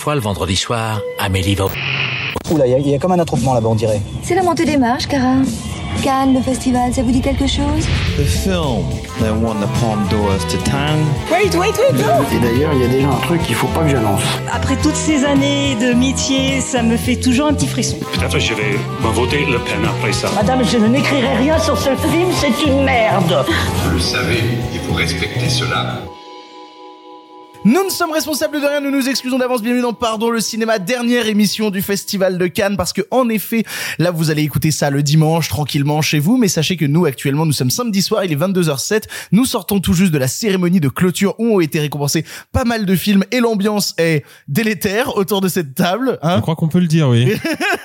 Parfois, le vendredi soir, Amélie va... Oula, il y, a comme un attroupement là-bas, on dirait. C'est la montée des marches, Cara. Cannes, le festival, ça vous dit quelque chose? The film that won the Palme d'Or to Town. Wait, wait, wait, no Et d'ailleurs, il y a déjà un truc qu'il faut pas que j'annonce. Après toutes ces années de métier, ça me fait toujours un petit frisson. Peut-être je vais me voter Le Pen après ça. Madame, je ne n'écrirai rien sur ce film, c'est une merde. Vous le savez, il faut respecter cela. Nous ne sommes responsables de rien, nous nous excusons d'avance. Bienvenue dans Pardon le cinéma, dernière émission du Festival de Cannes, parce que en effet, là vous allez écouter ça le dimanche tranquillement chez vous, mais sachez que nous actuellement nous sommes samedi soir, il est 22h07, nous sortons tout juste de la cérémonie de clôture où ont été récompensés pas mal de films et l'ambiance est délétère autour de cette table. Hein Je crois qu'on peut le dire, oui.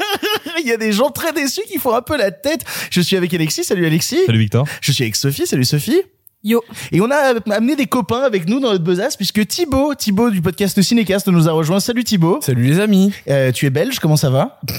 Il y a des gens très déçus qui font un peu la tête. Je suis avec Alexis, salut Alexis. Salut Victor. Je suis avec Sophie, salut Sophie. Yo. Et on a amené des copains avec nous dans notre besace puisque Thibaut, Thibaut du podcast Cinécast nous a rejoint. Salut Thibaut. Salut les amis. Euh, tu es belge, comment ça va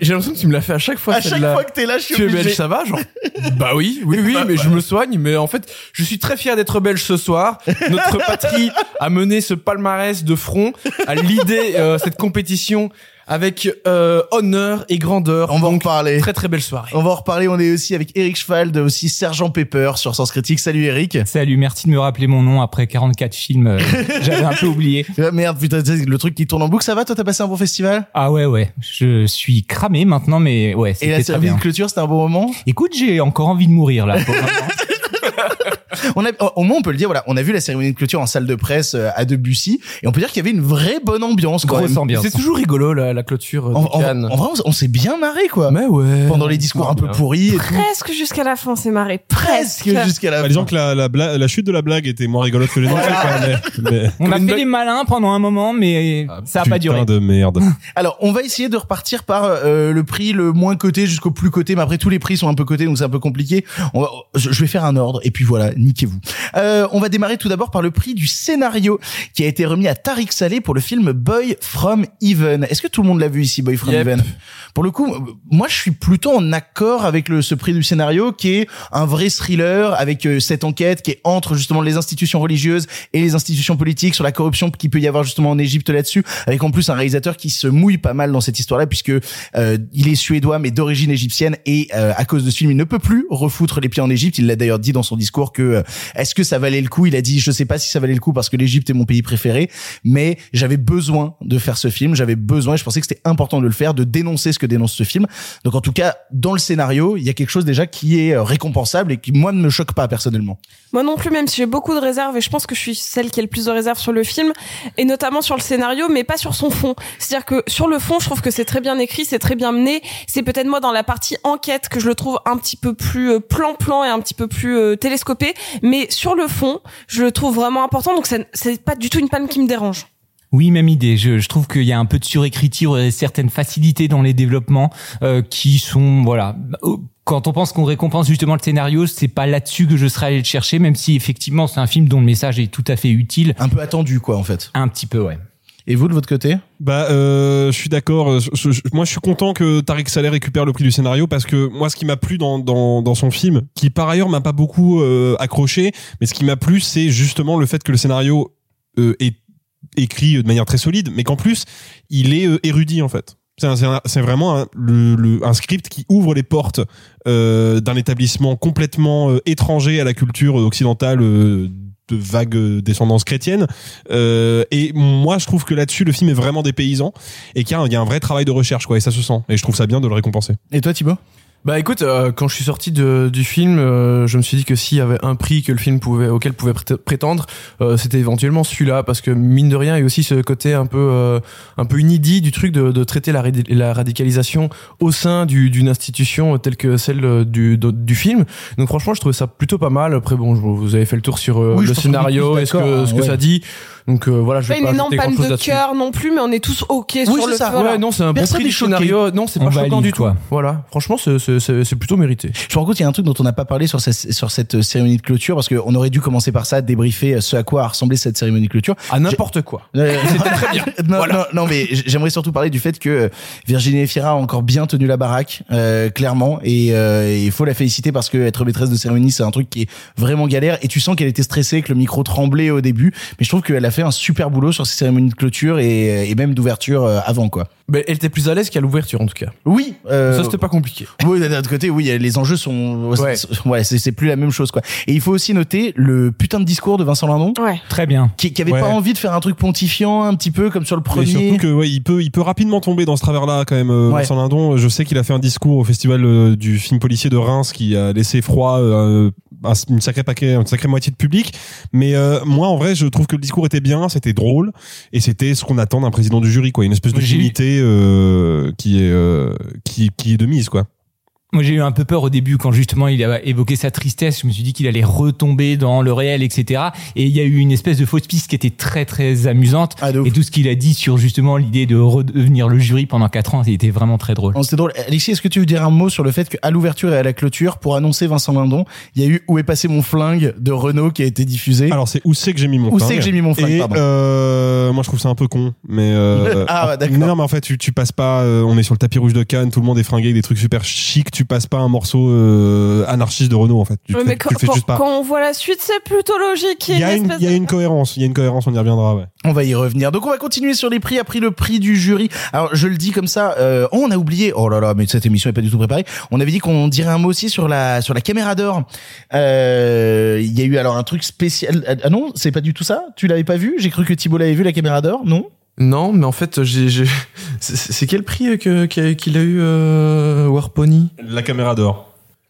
J'ai l'impression que tu me l'as fait à chaque fois. À chaque fois que t'es là, je suis Tu es obligé. belge, ça va genre Bah oui, oui, oui, mais je me soigne. Mais en fait, je suis très fier d'être belge ce soir. Notre patrie a mené ce palmarès de front, a l'idée cette compétition avec euh, honneur et grandeur. On va en Donc, reparler. Très très belle soirée. On va en reparler. On est aussi avec Eric Schwald, aussi Sergent Pepper sur Sens Critique. Salut Eric. Salut, merci de me rappeler mon nom après 44 films. euh, J'avais un peu oublié. Ah, merde, putain, le truc qui tourne en boucle, ça va Toi, t'as passé un bon festival? Ah ouais, ouais. Je suis cramé maintenant, mais ouais, Et la très cérémonie bien. de clôture, c'était un bon moment? Écoute, j'ai encore envie de mourir là. pour. on a, au moins, on peut le dire, voilà, on a vu la cérémonie de clôture en salle de presse euh, à Debussy, et on peut dire qu'il y avait une vraie bonne ambiance, Grosse ambiance. C'est toujours rigolo la, la clôture euh, En, de en- Cannes. en vrai, on, on s'est bien marré, quoi. Mais ouais. Pendant les discours un peu pourris et tout. Presque jusqu'à la fin, c'est marré. Presque Presque. jusqu'à la Bah, fin. disons que la, la, bla- la chute de la blague était moins rigolote que les nouvelles, quoi, mais, mais- On a fait blague- les malins pendant un moment, mais ça a pas duré. de merde. Alors, on va essayer de repartir par euh, le prix le moins coté jusqu'au plus coté, mais après tous les prix sont un peu cotés, donc c'est un peu compliqué. On va, je je vais faire un ordre et puis voilà, niquez-vous. Euh, on va démarrer tout d'abord par le prix du scénario qui a été remis à Tariq Saleh pour le film Boy from Even. Est-ce que tout le monde l'a vu ici, Boy from Yep. Even Pour le coup, moi je suis plutôt en accord avec le, ce prix du scénario qui est un vrai thriller avec euh, cette enquête qui est entre justement les institutions religieuses et les institutions politiques sur la corruption qui peut y avoir justement en Égypte là-dessus, avec en plus un réalisateur qui se mouille pas mal dans cette histoire-là puisque euh, il est suédois mais d'origine égyptienne et euh, à cause de ce film il ne peut plus refoutre les pieds en Égypte. Il l'a d'ailleurs dit dans son discours que euh, est-ce que ça valait le coup? Il a dit je sais pas si ça valait le coup parce que l'Égypte est mon pays préféré, mais j'avais besoin de faire ce film, j'avais besoin, et je pensais que c'était important de le faire, de dénoncer ce que dénonce ce film. Donc en tout cas dans le scénario il y a quelque chose déjà qui est euh, récompensable et qui moi ne me choque pas personnellement. Moi non plus, même si j'ai beaucoup de réserves, et je pense que je suis celle qui a le plus de réserves sur le film, et notamment sur le scénario, mais pas sur son fond. C'est-à-dire que sur le fond, je trouve que c'est très bien écrit, c'est très bien mené. C'est peut-être moi dans la partie enquête que je le trouve un petit peu plus euh, plan-plan et un petit peu plus télescopé, mais sur le fond, je le trouve vraiment important. Donc ça- c'est pas du tout une palme qui me dérange. Oui, même idée. Je, je trouve qu'il y a un peu de surécriture et certaines facilités dans les développements euh, qui sont voilà. euh, Quand on pense qu'on récompense justement le scénario, c'est pas là-dessus que je serais allé le chercher, même si effectivement c'est un film dont le message est tout à fait utile. Un peu attendu quoi en fait. Un petit peu, ouais. Et vous de votre côté Bah, euh, je suis d'accord. Je- moi, je suis content que Tariq Saleh récupère le prix du scénario parce que moi, ce qui m'a plu dans, dans, son film, qui par ailleurs m'a pas beaucoup euh, accroché, mais ce qui m'a plu, c'est justement le fait que le scénario euh, est écrit de manière très solide, mais qu'en plus, il est euh, érudit en fait. C'est vraiment un, script qui ouvre les portes euh, d'un établissement complètement euh, étranger à la culture occidentale euh, de vague descendance chrétienne. Euh, et moi, je trouve que là-dessus, le film est vraiment des paysans et qu'il y, y a un vrai travail de recherche, quoi. Et ça se sent. Et je trouve ça bien de le récompenser. Et toi Thibaut? Bah écoute, euh, quand je suis sorti de, du film, euh, je me suis dit que s'il y avait un prix que le film pouvait, auquel pouvait prét- prétendre, euh, c'était éventuellement celui-là, parce que mine de rien, il y a aussi ce côté un peu, euh, un peu inédit du truc de, de traiter la, la radicalisation au sein du- d'une institution telle que celle euh, du, de- du film. Donc franchement, je trouvais ça plutôt pas mal. Après bon, je- vous avez fait le tour sur euh, Oui, le scénario et ce que, ce que ouais. ça dit. Donc euh, voilà, je Pas vais une pas énorme ajouter palme grand-chose de cœur non plus, mais on est tous ok Oui, sur le ça, feu. Ouais, voilà. non, c'est un bon prix du scénario. Non, c'est pas choquant valide, du quoi. tout. Voilà, franchement, c'est- c'est c'est- c'est plutôt mérité. Je me rends compte qu'il y a un truc dont on n'a pas parlé sur, cette- sur cette cérémonie de clôture parce qu'on aurait dû commencer par ça, débriefer ce à quoi a ressemblé cette cérémonie de clôture. À n'importe quoi. Euh, C'était très bien. non, Voilà. non, non, mais j'aimerais surtout parler du fait que euh, Virginie Efira a encore bien tenu la baraque, euh, clairement, et euh, et il faut la féliciter parce que être maîtresse de cérémonie, c'est un truc qui est vraiment galère, et tu sens qu'elle était stressée, que le micro tremblait au début, mais je trouve qu'elle a fait un super boulot sur ses cérémonies de clôture et, et même d'ouverture euh, avant quoi. Mais elle était plus à l'aise qu'à l'ouverture en tout cas. Oui, euh, Ça c'était pas compliqué. Oui, d'un autre côté, oui, les enjeux sont, Ouais. ouais, c'est c'est plus la même chose, quoi. Et il faut aussi noter le putain de discours de Vincent Lindon, Ouais. Très bien. qui, qui avait Ouais. pas envie de faire un truc pontifiant, un petit peu comme sur le Et premier. surtout que ouais, il peut il peut rapidement tomber dans ce travers-là quand même. euh, Ouais. Vincent Lindon, je sais qu'il a fait un discours au festival euh, du film policier de Reims qui a laissé froid euh, un, une sacrée paquet, une sacrée moitié de public. Mais euh, moi en vrai, je trouve que le discours était bien, c'était drôle et c'était ce qu'on attend d'un président du jury quoi, une espèce de dignité euh, qui est euh, qui qui est de mise quoi. Moi, j'ai eu un peu peur au début quand justement il a évoqué sa tristesse. Je me suis dit qu'il allait retomber dans le réel, etc. Et il y a eu une espèce de fausse piste qui était très très amusante. Ah. Et tout ce qu'il a dit sur justement l'idée de redevenir le jury pendant quatre ans, c'était vraiment très drôle. Oh, C'était drôle. Alexis, est-ce que tu veux dire un mot sur le fait qu'à l'ouverture et à la clôture, pour annoncer Vincent Lindon, il y a eu Où est passé mon flingue de Renault qui a été diffusé? Alors c'est où c'est que j'ai mis mon Où flingue? c'est que j'ai mis mon flingue, Et pardon. euh, moi je trouve ça un peu con, mais euh, Ah, d'accord. non mais en fait tu, tu passes pas, euh, on est sur le tapis rouge de Cannes, tout le monde est fringué avec des trucs super chics, tu passes pas un morceau euh, anarchiste de Renault en fait, tu, mais fais, quand, tu le fais quand- juste pas. quand on voit la suite, c'est plutôt logique. Il y a une, espèce il y a de- une cohérence, il y a une cohérence, on y reviendra ouais. On va y revenir. Donc on va continuer sur les prix. A pris le prix du jury. Alors je le dis comme ça. Euh, on a oublié. Oh là là, mais cette émission est pas du tout préparée. On avait dit qu'on dirait un mot aussi sur la sur la caméra d'or. Euh, Il y a eu alors un truc spécial. Ah non, c'est pas du tout ça. Tu l'avais pas vu? J'ai cru que Thibault l'avait vu la caméra d'or. Non? Non, mais en fait, j'ai, j'ai... c'est c'est quel prix euh, que, qu'il a eu euh, Warpony La caméra d'or.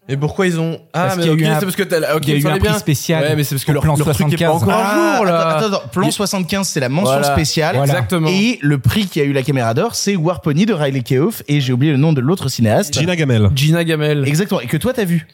Et pourquoi ils ont Ah, Parce mais un- c'est parce que t'as, ok, il y a eu un prix bien. spécial Ouais, mais c'est parce que leur, plan leur truc est pas 75. encore à jour là. Ah, attends, attends, plan 75, c'est la mention Voilà. spéciale. Voilà. Exactement. Et le prix qui a eu la caméra d'or, c'est Warpony de Riley Keough. Et j'ai oublié le nom de l'autre cinéaste. Gina Gamel. Gina Gamel. Exactement. Et que toi t'as vu?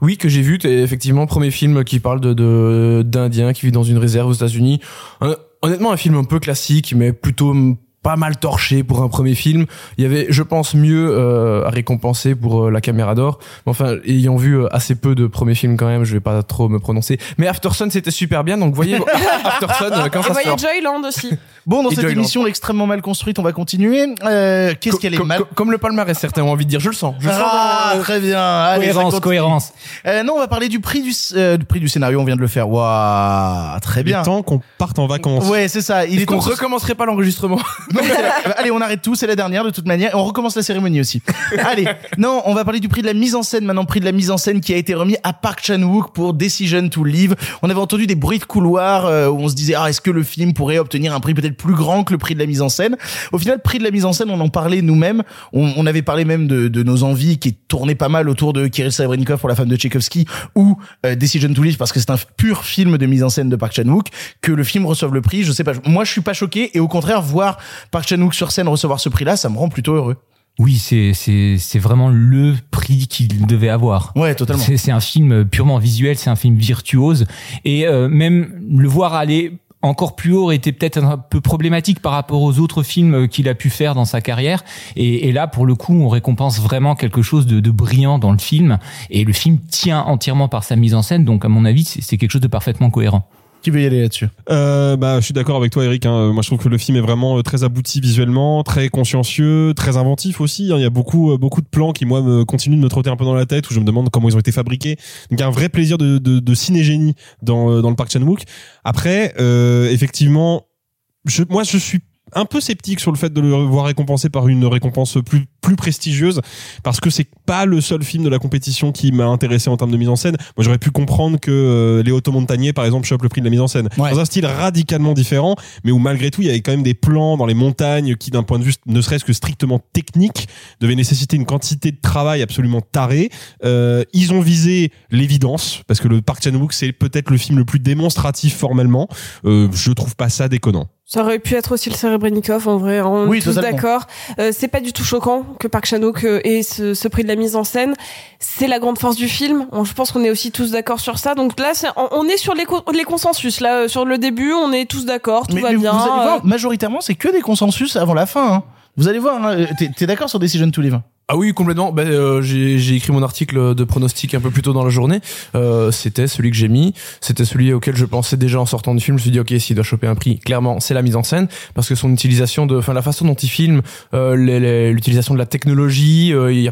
Oui, que j'ai vu, t'es effectivement premier film qui parle de de- d'Indiens qui vivent dans une réserve aux États-Unis. Un- honnêtement, un film un peu classique, mais plutôt pas mal torché pour un premier film. Il y avait, je pense, mieux euh, à récompenser pour euh, la caméra d'or. Enfin, ayant vu euh, assez peu de premiers films quand même, je vais pas trop me prononcer. Mais Aftersun, c'était super bien, donc voyez Aftersun euh, quand Et ça voyez sort. Joyland aussi. Bon, dans Et cette émission extrêmement mal construite, on va continuer. Euh, Qu'est-ce qu'elle est mal comme- le palmarès, certains ont envie de dire, je le sens. Je le sens Ah, dans- très bien. Allez, Cohérence, continue. cohérence. Euh, non, on va parler du prix du, euh, du prix du scénario. On vient de le faire. Waouh, très Il bien. est temps qu'on parte en vacances. Ouais, c'est ça. Il est qu'on recommencerait pas l'enregistrement Allez, on arrête tout. C'est la dernière de toute manière. Et on recommence la cérémonie aussi. Allez. Non, on va parler du prix de la mise en scène. Maintenant, prix de la mise en scène qui a été remis à Park Chan-wook pour Decision to Live. On avait entendu des bruits de couloir euh, où on se disait ah est-ce que le film pourrait obtenir un prix peut-être plus grand que le prix de la mise en scène. Au final, prix de la mise en scène, on en parlait nous-mêmes. On, on avait parlé même de, de nos envies qui tournaient pas mal autour de Kirill Serebrennikov pour la femme de Tchaïkovski ou euh, Decision to Live parce que c'est un pur film de mise en scène de Park Chan-wook que le film reçoive le prix. Je sais pas. Moi, je suis pas choqué et au contraire, voir Park Chan-wook sur scène recevoir ce prix-là, ça me rend plutôt heureux. Oui, c'est c'est c'est vraiment le prix qu'il devait avoir. Ouais, totalement. C'est c'est un film purement visuel, c'est un film virtuose et euh, même le voir aller encore plus haut était peut-être un peu problématique par rapport aux autres films qu'il a pu faire dans sa carrière. Et, là, pour le coup, on récompense vraiment quelque chose de, brillant dans le film. Et le film tient entièrement par sa mise en scène. Donc, à mon avis, c'est quelque chose de parfaitement cohérent. Qui veut y aller là-dessus Euh, bah, je suis d'accord avec toi, Eric. Hein. Moi, je trouve que le film est vraiment euh, très abouti visuellement, très consciencieux, très inventif aussi. hein. Il y a beaucoup, euh, beaucoup de plans qui, moi, me continuent de me trotter un peu dans la tête, où je me demande comment ils ont été fabriqués. Donc, un vrai plaisir de, de, de ciné-génie dans, euh, dans le Park Chan-wook. Après, euh, effectivement, je, moi, je suis un peu sceptique sur le fait de le voir récompensé par une récompense plus plus prestigieuse parce que c'est pas le seul film de la compétition qui m'a intéressé en termes de mise en scène. Moi, j'aurais pu comprendre que euh, Léo Montagnier, par exemple, chope le prix de la mise en scène Ouais. dans un style radicalement différent, mais où malgré tout, il y avait quand même des plans dans les montagnes qui, d'un point de vue ne serait-ce que strictement technique, devaient nécessiter une quantité de travail absolument tarée. Euh, ils ont visé l'évidence parce que le Park Chan-wook c'est peut-être le film le plus démonstratif formellement. Euh, je trouve pas ça déconnant. Ça aurait pu être aussi le Serebrennikov en vrai, on Oui, est tous d'accord. Euh, c'est pas du tout choquant que Park Chan-wook euh, ait ce, ce prix de la mise en scène. C'est la grande force du film. On- je pense qu'on est aussi tous d'accord sur ça. Donc là, on, on est sur les, co- les consensus. Là, euh, sur le début, on est tous d'accord, tout mais, va mais bien. vous allez euh, voir, majoritairement, c'est que des consensus avant la fin. Hein. Vous allez voir, hein. t'es t'es d'accord sur Decision to Live? Ah oui, complètement. Ben, euh, j'ai écrit mon article de pronostic un peu plus tôt dans la journée. Euh, c'était celui que j'ai mis. C'était celui auquel je pensais déjà en sortant du film. Je me suis dit, ok, s'il doit choper un prix, clairement, c'est la mise en scène, parce que son utilisation de, enfin, la façon dont il filme, euh, l'utilisation de la technologie, euh, il y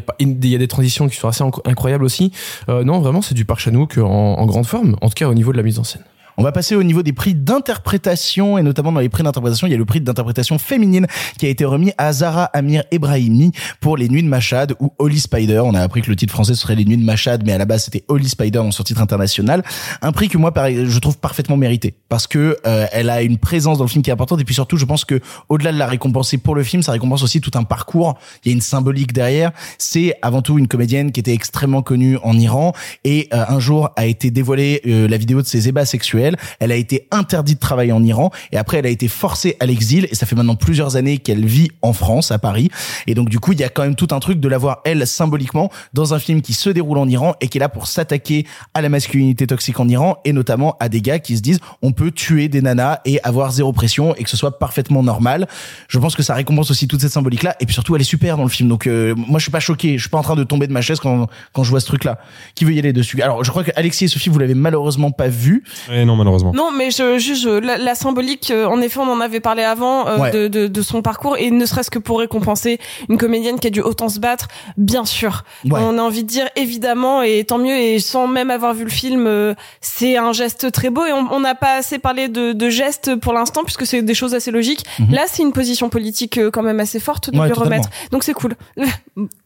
a des transitions qui sont assez inc- incroyables aussi. Non, vraiment, c'est du Park en, en grande forme. En tout cas, au niveau de la mise en scène. On va passer au niveau des prix d'interprétation et notamment dans les prix d'interprétation, il y a le prix d'interprétation féminine qui a été remis à Zara Amir Ebrahimi pour Les Nuits de Machad ou Holly Spider. On a appris que le titre français serait Les Nuits de Machad, mais à la base c'était Holly Spider dans son titre international. Un prix que moi je trouve parfaitement mérité parce que euh, elle a une présence dans le film qui est importante et puis surtout je pense que au-delà de la récompenser pour le film, ça récompense aussi tout un parcours. Il y a une symbolique derrière. C'est avant tout une comédienne qui était extrêmement connue en Iran et euh, un jour a été dévoilée euh, la vidéo de ses ébats sexuels. Elle a été interdite de travailler en Iran et après elle a été forcée à l'exil et ça fait maintenant plusieurs années qu'elle vit en France, à Paris. Et donc du coup, il y a quand même tout un truc de la voir elle symboliquement dans un film qui se déroule en Iran et qui est là pour s'attaquer à la masculinité toxique en Iran et notamment à des gars qui se disent on peut tuer des nanas et avoir zéro pression et que ce soit parfaitement normal. Je pense que ça récompense aussi toute cette symbolique là et puis surtout elle est super dans le film. Donc euh, moi je suis pas choqué, je suis pas en train de tomber de ma chaise quand quand je vois ce truc là. Qui veut y aller dessus? Alors je crois que Alexis et Sophie vous l'avez malheureusement pas vu. Non malheureusement. Non, mais je juge la, la symbolique. euh, en effet, on en avait parlé avant euh, Ouais. de, de, de son parcours et ne serait-ce que pour récompenser une comédienne qui a dû autant se battre, bien sûr. Ouais. On a envie de dire évidemment et tant mieux et sans même avoir vu le film, euh, c'est un geste très beau et on on n'a pas assez parlé de, de gestes pour l'instant puisque c'est des choses assez logiques. Là, c'est une position politique euh, quand même assez forte de Ouais, lui totalement. remettre. Donc c'est cool.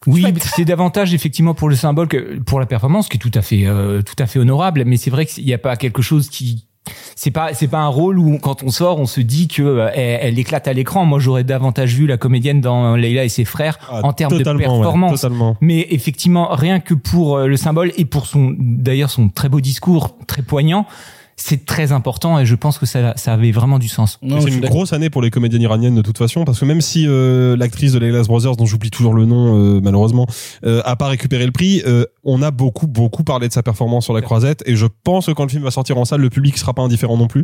Oui, c'est davantage effectivement pour le symbole que pour la performance, qui est tout à fait, euh, tout à fait honorable. Mais c'est vrai qu'il n'y a pas quelque chose qui c'est pas c'est pas un rôle où quand on sort on se dit que euh, elle, elle éclate à l'écran. Moi j'aurais davantage vu la comédienne dans Leila et ses frères Ah, en termes de ouais, performance. Mais effectivement rien que pour euh, le symbole et pour son d'ailleurs son très beau discours très poignant, c'est très important et je pense que ça ça avait vraiment du sens. C'est une grosse année pour les comédiennes iraniennes de toute façon parce que même si euh, l'actrice de Leila's Brothers dont j'oublie toujours le nom euh, malheureusement euh, a pas récupéré le prix euh, on a beaucoup beaucoup parlé de sa performance sur la croisette et je pense que quand le film va sortir en salle le public sera pas indifférent non plus.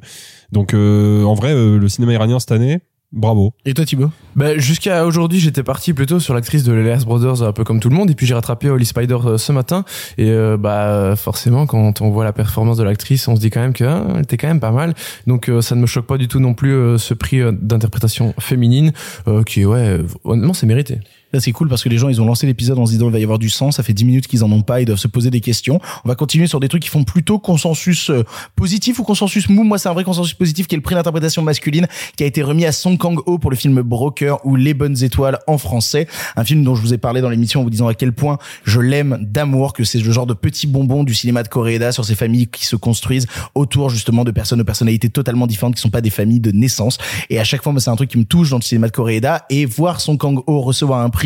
Donc euh, en vrai euh, le cinéma iranien cette année bravo Et toi Thibaut Bah, jusqu'à aujourd'hui, j'étais parti plutôt sur l'actrice de Les Brothers, un peu comme tout le monde, et puis j'ai rattrapé Holly Spider euh, ce matin. Et euh, bah forcément, quand on voit la performance de l'actrice, on se dit quand même qu'elle était quand même pas mal. Donc euh, ça ne me choque pas du tout non plus euh, ce prix euh, d'interprétation féminine, euh, qui ouais, euh, honnêtement, c'est mérité. Là, c'est cool parce que les gens, ils ont lancé l'épisode en se disant il va y avoir du sang. Ça fait 10 minutes qu'ils en ont pas. Ils doivent se poser des questions. On va continuer sur des trucs qui font plutôt consensus euh, positif ou consensus mou. Moi, c'est un vrai consensus positif qui est le prix d'interprétation masculine qui a été remis à Song Kang-ho pour le film Broker ou Les Bonnes Étoiles en français. Un film dont je vous ai parlé dans l'émission en vous disant à quel point je l'aime d'amour, que c'est le genre de petit bonbon du cinéma de Coréeda sur ces familles qui se construisent autour justement de personnes aux personnalités totalement différentes qui sont pas des familles de naissance. Et à chaque fois, c'est un truc qui me touche dans le cinéma de Coréeda et voir Song Kang-ho recevoir un prix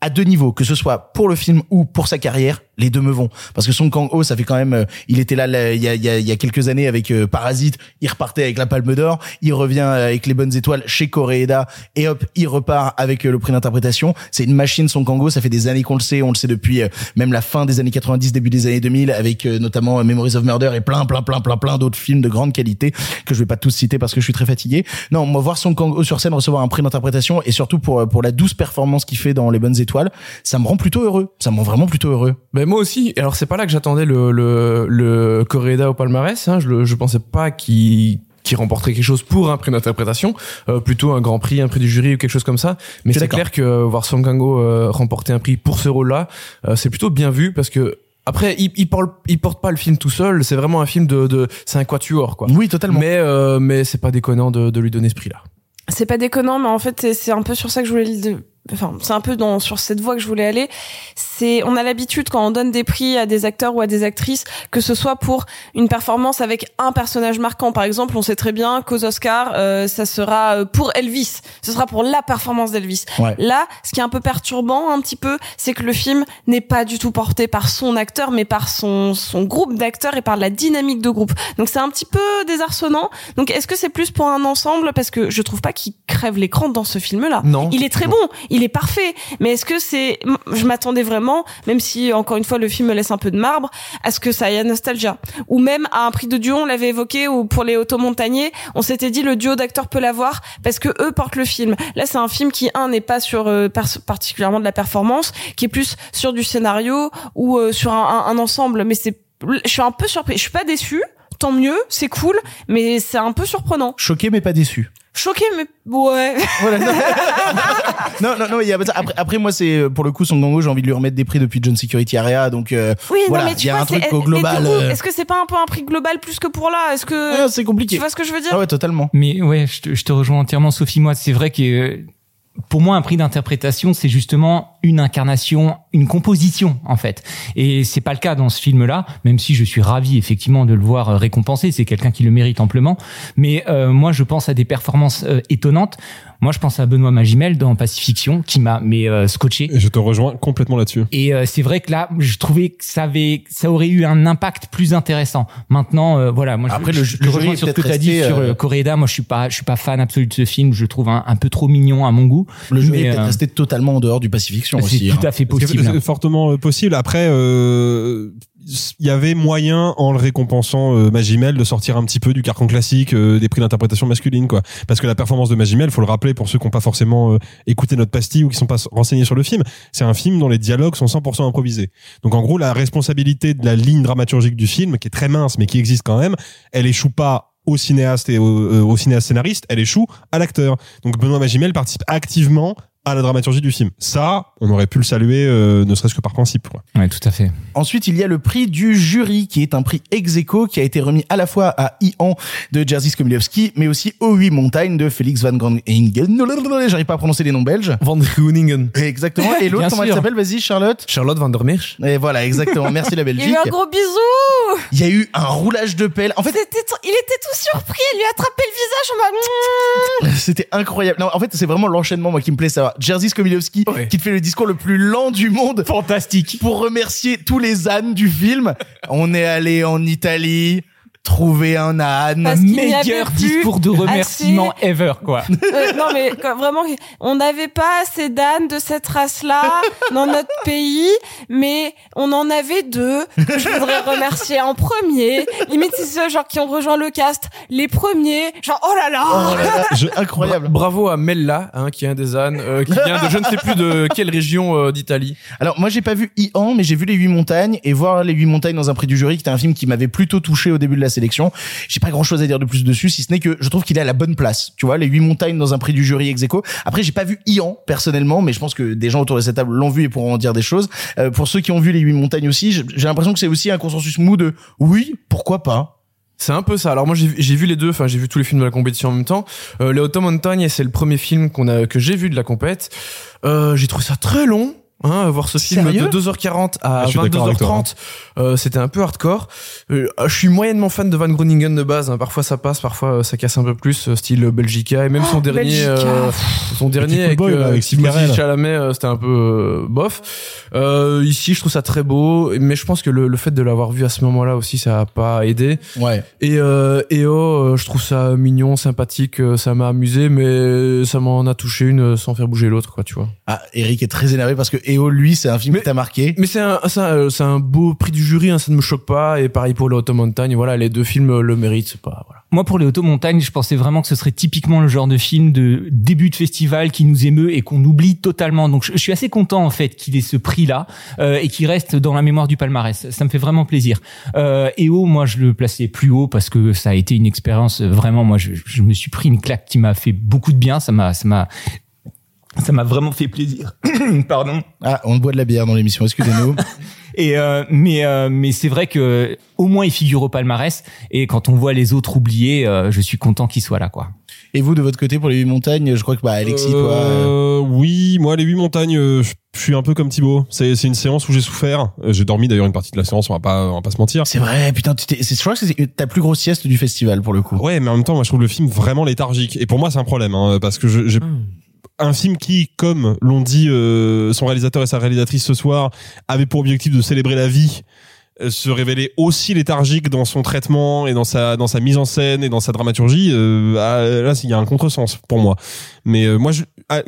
à deux niveaux, que ce soit pour le film ou pour sa carrière, les deux me vont. Parce que Song Kang-ho, ça fait quand même, euh, il était là, il y a, y a, y a quelques années avec euh, Parasite, il repartait avec la Palme d'Or, il revient euh, avec les bonnes étoiles chez Koreeda, et hop, il repart avec le prix d'interprétation. C'est une machine Song Kang-ho, ça fait des années qu'on le sait, on le sait depuis même la fin des années 90, début des années 2000, avec notamment Memories of Murder et plein, plein, plein, plein, plein d'autres films de grande qualité que je vais pas tous citer parce que je suis très fatigué. Non, moi voir Song Kang-ho sur scène recevoir un prix d'interprétation et surtout pour pour la douce performance qu'il fait dans Les Bonnes Étoiles, ça me rend plutôt heureux. Ça me rend vraiment plutôt heureux. Ben moi aussi. Alors c'est pas là que j'attendais le le le Coréda au palmarès. Hein. Je le, je pensais pas qu'il qui remporterait quelque chose pour un prix d'interprétation, euh, plutôt un grand prix, un prix du jury ou quelque chose comme ça. Mais c'est clair que euh, voir Song Kang-ho euh, remporter un prix pour ce rôle-là, euh, c'est plutôt bien vu parce que après il, il porte il porte pas le film tout seul. C'est vraiment un film de, de c'est un quatuor quoi. Oui, totalement. Mais euh, mais c'est pas déconnant de, de lui donner ce prix-là. C'est pas déconnant, mais en fait, c'est- c'est un peu sur ça que je voulais le- enfin c'est un peu dans sur cette voie que je voulais aller. C'est on a l'habitude quand on donne des prix à des acteurs ou à des actrices que ce soit pour une performance avec un personnage marquant. Par exemple on sait très bien qu'aux Oscars euh, ça sera euh, pour Elvis. Ce sera pour la performance d'Elvis. Ouais. là ce qui est un peu perturbant un petit peu c'est que le film n'est pas du tout porté par son acteur mais par son son groupe d'acteurs et par la dynamique de groupe. Donc c'est un petit peu désarçonnant. Donc est-ce que c'est plus pour un ensemble? Parce que je trouve pas qu'il crève l'écran dans ce film là Non. il est très bon, il est parfait. Mais est-ce que c'est, je m'attendais vraiment, même si encore une fois le film me laisse un peu de marbre, à ce que ça ait nostalgia. Ou même à un prix de duo, on l'avait évoqué, ou pour les automontagnés, on s'était dit le duo d'acteurs peut l'avoir parce que eux portent le film. Là, c'est un film qui un n'est pas sur euh, particulièrement de la performance, qui est plus sur du scénario ou euh, sur un, un- un ensemble. Mais c'est, je suis un peu surpris. Je suis pas déçue. Tant mieux, c'est cool, mais c'est un peu surprenant. Choqué mais pas déçu. Choqué, mais ouais. Voilà, non. non, non, non, il y a, après, après, moi, c'est, pour le coup, son gango, j'ai envie de lui remettre des prix depuis John Security Area, donc, euh, Oui, voilà, non, mais tu il y a vois, un truc au global. euh, Est-ce que c'est pas un peu un prix global plus que pour là? Est-ce que ah, c'est compliqué. tu vois ce que je veux dire? Ah ouais, totalement. Mais ouais, je te, je te rejoins entièrement, Sophie. Moi, c'est vrai que euh, pour moi, un prix d'interprétation, c'est justement une incarnation, une composition, en fait. Et c'est pas le cas dans ce film-là, même si je suis ravi, effectivement, de le voir euh, récompensé. C'est quelqu'un qui le mérite amplement. Mais euh, moi, je pense à des performances euh, étonnantes. Moi, je pense à Benoît Magimel dans Pacifiction, qui m'a mais euh, scotché. Et je te rejoins complètement là-dessus. Et euh, c'est vrai que là, je trouvais que ça avait, ça aurait eu un impact plus intéressant. Maintenant, euh, voilà, moi, je- Après, je, le- je rejoins sur ce que tu as dit sur euh, euh, Coréda. Moi, je suis pas, je suis pas fan absolu de ce film. Je le trouve un, un peu trop mignon à mon goût. Le jury Mais, est peut-être euh, resté totalement en dehors du Pacifiction c'est aussi. tout hein. à fait possible. C'est fortement possible. Après, euh, il y avait moyen, en le récompensant euh, Magimel, de sortir un petit peu du carcan classique euh, des prix d'interprétation masculine, quoi. Parce que la performance de Magimel, faut le rappeler pour ceux qui n'ont pas forcément euh, écouté notre pastille ou qui sont pas renseignés sur le film, c'est un film dont les dialogues sont 100% improvisés. Donc en gros, la responsabilité de la ligne dramaturgique du film, qui est très mince mais qui existe quand même, elle échoue pas au cinéaste et au, euh, au cinéaste scénariste, elle échoue à l'acteur. Donc Benoît Magimel participe activement à la dramaturgie du film. Ça, on aurait pu le saluer, euh, ne serait-ce que par principe. Quoi. Ouais, tout à fait. Ensuite, il y a le prix du jury, qui est un prix ex aequo, qui a été remis à la fois à Ian de Jerzy Skomilowski, mais aussi aux huit montagnes de Félix Van Groningen. J'arrive pas à prononcer les noms belges. Van Groeningen. Exactement. Et l'autre, comment elle s'appelle Vas-y, Charlotte? Charlotte Van der Meersch. Et voilà, exactement. Merci la Il y a Belgique. eu un gros bisou. Il y a eu un roulage de pelle. En fait, C'était, t- il était tout surpris. Elle lui a attrapé le visage en mode. C'était incroyable. Non, en fait, c'est vraiment l'enchaînement, moi, qui me plaît savoir. Jerzy Skomilowski, Ouais. qui te fait le discours le plus lent du monde. Fantastique. Pour remercier tous les ânes du film. On est allé en Italie, trouver un âne. Meilleur discours de remerciement ever, quoi. Euh, non mais quoi, vraiment, on n'avait pas assez d'ânes de cette race-là dans notre pays, mais on en avait deux que je voudrais remercier en premier. Limite c'est ceux genre qui ont rejoint le cast, les premiers. Genre oh là là. Oh là là, Je- incroyable. Bravo à Mella, hein, qui est un des ânes, euh, qui vient de je ne sais plus de quelle région euh, d'Italie. Alors moi j'ai pas vu Ian mais j'ai vu les huit montagnes et voir les huit montagnes dans un prix du jury qui était un film qui m'avait plutôt touché au début de la sélection. J'ai pas grand chose à dire de plus dessus si ce n'est que je trouve qu'il est à la bonne place. Tu vois les huit montagnes dans un prix du jury ex. Après j'ai pas vu Ian personnellement mais je pense que des gens autour de cette table l'ont vu et pourront en dire des choses. Euh, pour ceux qui ont vu les huit montagnes aussi j'ai l'impression que c'est aussi un consensus mou de oui pourquoi pas? C'est un peu ça. Alors moi j'ai vu- les deux, enfin j'ai vu tous les films de la compétition en même temps. Euh, Les Auto Montagne, c'est le premier film qu'on a que j'ai vu de la compète. Euh, j'ai trouvé ça très long. Hein, voir ce film Sérieux de 2h40 à Ah, je suis d'accord avec toi, 22h30, euh, c'était un peu hardcore. Euh, je suis moyennement fan de Van Groeningen de base. hein. Parfois ça passe, parfois euh, ça casse un peu plus, euh, style Belgica et même son dernier, euh, son dernier avec, Boy, euh, avec Steve. Chalamet, euh, c'était un peu euh, bof. Euh, ici, je trouve ça très beau, mais je pense que le, le fait de l'avoir vu à ce moment-là aussi, ça a pas aidé. Ouais. Et euh, EO, euh, je trouve ça mignon, sympathique, ça m'a amusé, mais ça m'en a touché une sans faire bouger l'autre, quoi, tu vois. Ah Eric est très énervé parce que EO lui c'est un film Mais- qui t'a marqué? Mais c'est un, c'est un, c'est un beau prix du jury, hein, ça ne me choque pas. Et pareil pour l'Auto Montagne, voilà, les deux films euh, le méritent, c'est pas, voilà. Moi, pour les automontagnes, je pensais vraiment que ce serait typiquement le genre de film de début de festival qui nous émeut et qu'on oublie totalement. Donc, je, je suis assez content en fait qu'il ait ce prix-là euh, et qu'il reste dans la mémoire du palmarès. Ça me fait vraiment plaisir. Euh, EO, moi, je le plaçais plus haut parce que ça a été une expérience euh, vraiment. Moi, je, je me suis pris une claque qui m'a fait beaucoup de bien. Ça m'a, ça m'a, ça m'a vraiment fait plaisir. Pardon. Ah on boit de la bière dans l'émission excusez-nous. Et euh, mais euh, mais c'est vrai que au moins il figure au palmarès et quand on voit les autres oubliés, euh, je suis content qu'il soit là quoi. et vous de votre côté pour les huit montagnes je crois que bah Alexis toi. euh, Euh, oui, moi les huit montagnes, euh, je suis un peu comme Thibaut. C'est c'est une séance où j'ai souffert. J'ai dormi d'ailleurs une partie de la séance, on va pas on va pas se mentir. C'est vrai, putain, tu t'es- c'est, je crois que c'est ta plus grosse sieste du festival pour le coup. Ouais, mais en même temps, moi je trouve le film vraiment léthargique. Et pour moi, c'est un problème, hein, parce que je- j'ai un film qui, comme l'ont dit euh, son réalisateur et sa réalisatrice ce soir, avait pour objectif de célébrer la vie, euh, se révéler aussi léthargique dans son traitement et dans sa dans sa mise en scène et dans sa dramaturgie. Euh, ah, là, il y a un contresens pour moi. Mais euh, moi, je,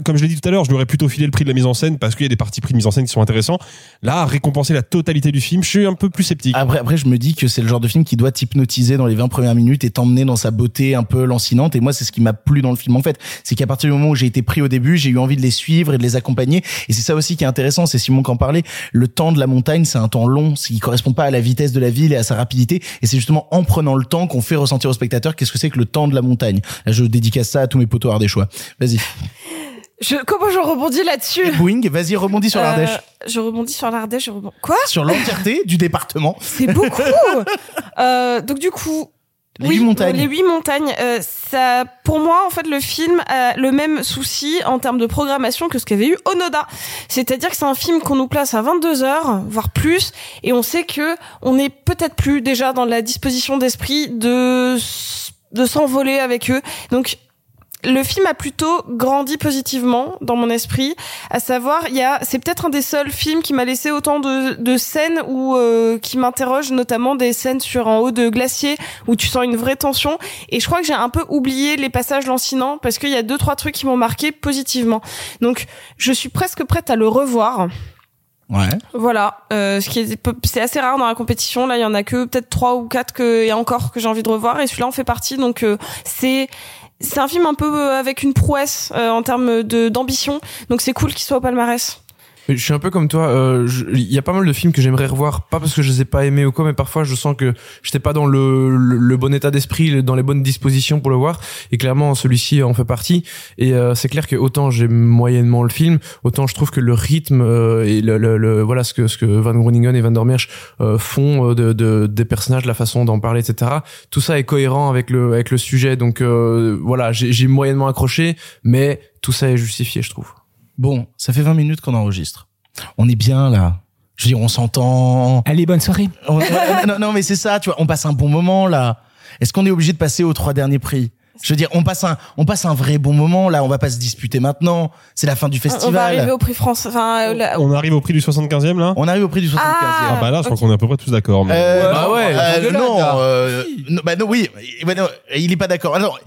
comme je l'ai dit tout à l'heure, je lui aurais plutôt filé le prix de la mise en scène parce qu'il y a des parties pris de mise en scène qui sont intéressants. Là, récompenser la totalité du film, je suis un peu plus sceptique. Après, après, je me dis que c'est le genre de film qui doit t'hypnotiser dans les 20 premières minutes et t'emmener dans sa beauté un peu lancinante. Et moi, c'est ce qui m'a plu dans le film, en fait. C'est qu'à partir du moment où j'ai été pris au début, j'ai eu envie de les suivre et de les accompagner. Et c'est ça aussi qui est intéressant. C'est Simon qui en parlait. Le temps de la montagne, c'est un temps long. Ce qui correspond pas à la vitesse de la ville et à sa rapidité. Et c'est justement en prenant le temps qu'on fait ressentir au spectateur qu'est-ce que c'est que le temps de la montagne. Là, je dédicace ça à tous mes potos ardéchois. Vas-y. Je, comment je rebondis là-dessus vas-y, rebondis sur Euh, l'Ardèche. Je rebondis sur l'Ardèche. Je rebondis. Quoi Sur l'entièreté du département. C'est beaucoup. euh, donc du coup. Les oui, huit montagnes. Les huit montagnes. euh, ça, pour moi, en fait, le film a le même souci en termes de programmation que ce qu'avait eu Onoda. C'est-à-dire que c'est un film qu'on nous place à 22 heures, voire plus, et on sait que on n'est peut-être plus déjà dans la disposition d'esprit de de s'envoler avec eux. Donc le film a plutôt grandi positivement dans mon esprit, à savoir, il y a, c'est peut-être un des seuls films qui m'a laissé autant de, de scènes ou euh, qui m'interroge, notamment des scènes sur en haut de glacier où tu sens une vraie tension. Et je crois que j'ai un peu oublié les passages lancinants parce qu'il y a deux trois trucs qui m'ont marqué positivement. Donc, je suis presque prête à le revoir. Ouais. Voilà, euh, ce qui est c'est assez rare dans la compétition. Là, il y en a que peut-être trois ou quatre que et encore que j'ai envie de revoir et celui-là en fait partie. Donc euh, c'est c'est un film un peu euh, avec une prouesse euh, en termes d'ambition. Donc c'est cool qu'il soit au palmarès. Je suis un peu comme toi. euh, Il y a pas mal de films que j'aimerais revoir, pas parce que je les ai pas aimés ou quoi, mais parfois je sens que j'étais pas dans le, le, bon état d'esprit, dans les bonnes dispositions pour le voir. Et clairement, celui-ci en fait partie. Et euh, c'est clair que autant j'aime moyennement le film, autant je trouve que le rythme euh, et le, le, voilà ce que ce que Van Groningen et Van der Merch euh, font euh, de, de des personnages, la façon d'en parler, etc. Tout ça est cohérent avec le avec le sujet. Donc voilà, j'ai moyennement accroché, mais tout ça est justifié, je trouve. Bon, ça fait 20 minutes qu'on enregistre. On est bien là. Je veux dire, on s'entend. Allez, bonne soirée. On- non, non, mais c'est ça, tu vois, on passe un bon moment là. Est-ce qu'on est obligé de passer aux trois derniers prix? Je veux dire, on passe un, on passe un vrai bon moment là. On va pas se disputer maintenant. C'est la fin du On- On va festival. arriver au prix France. Enfin, euh, la- On arrive au prix du 75e là? On arrive au prix du 75e. Ah, Ah bah là, je crois qu'on est à peu près tous d'accord. mais- Euh, Bah non, ouais, euh, non, euh, non, bah non, oui, bah non, il est pas d'accord. Alors,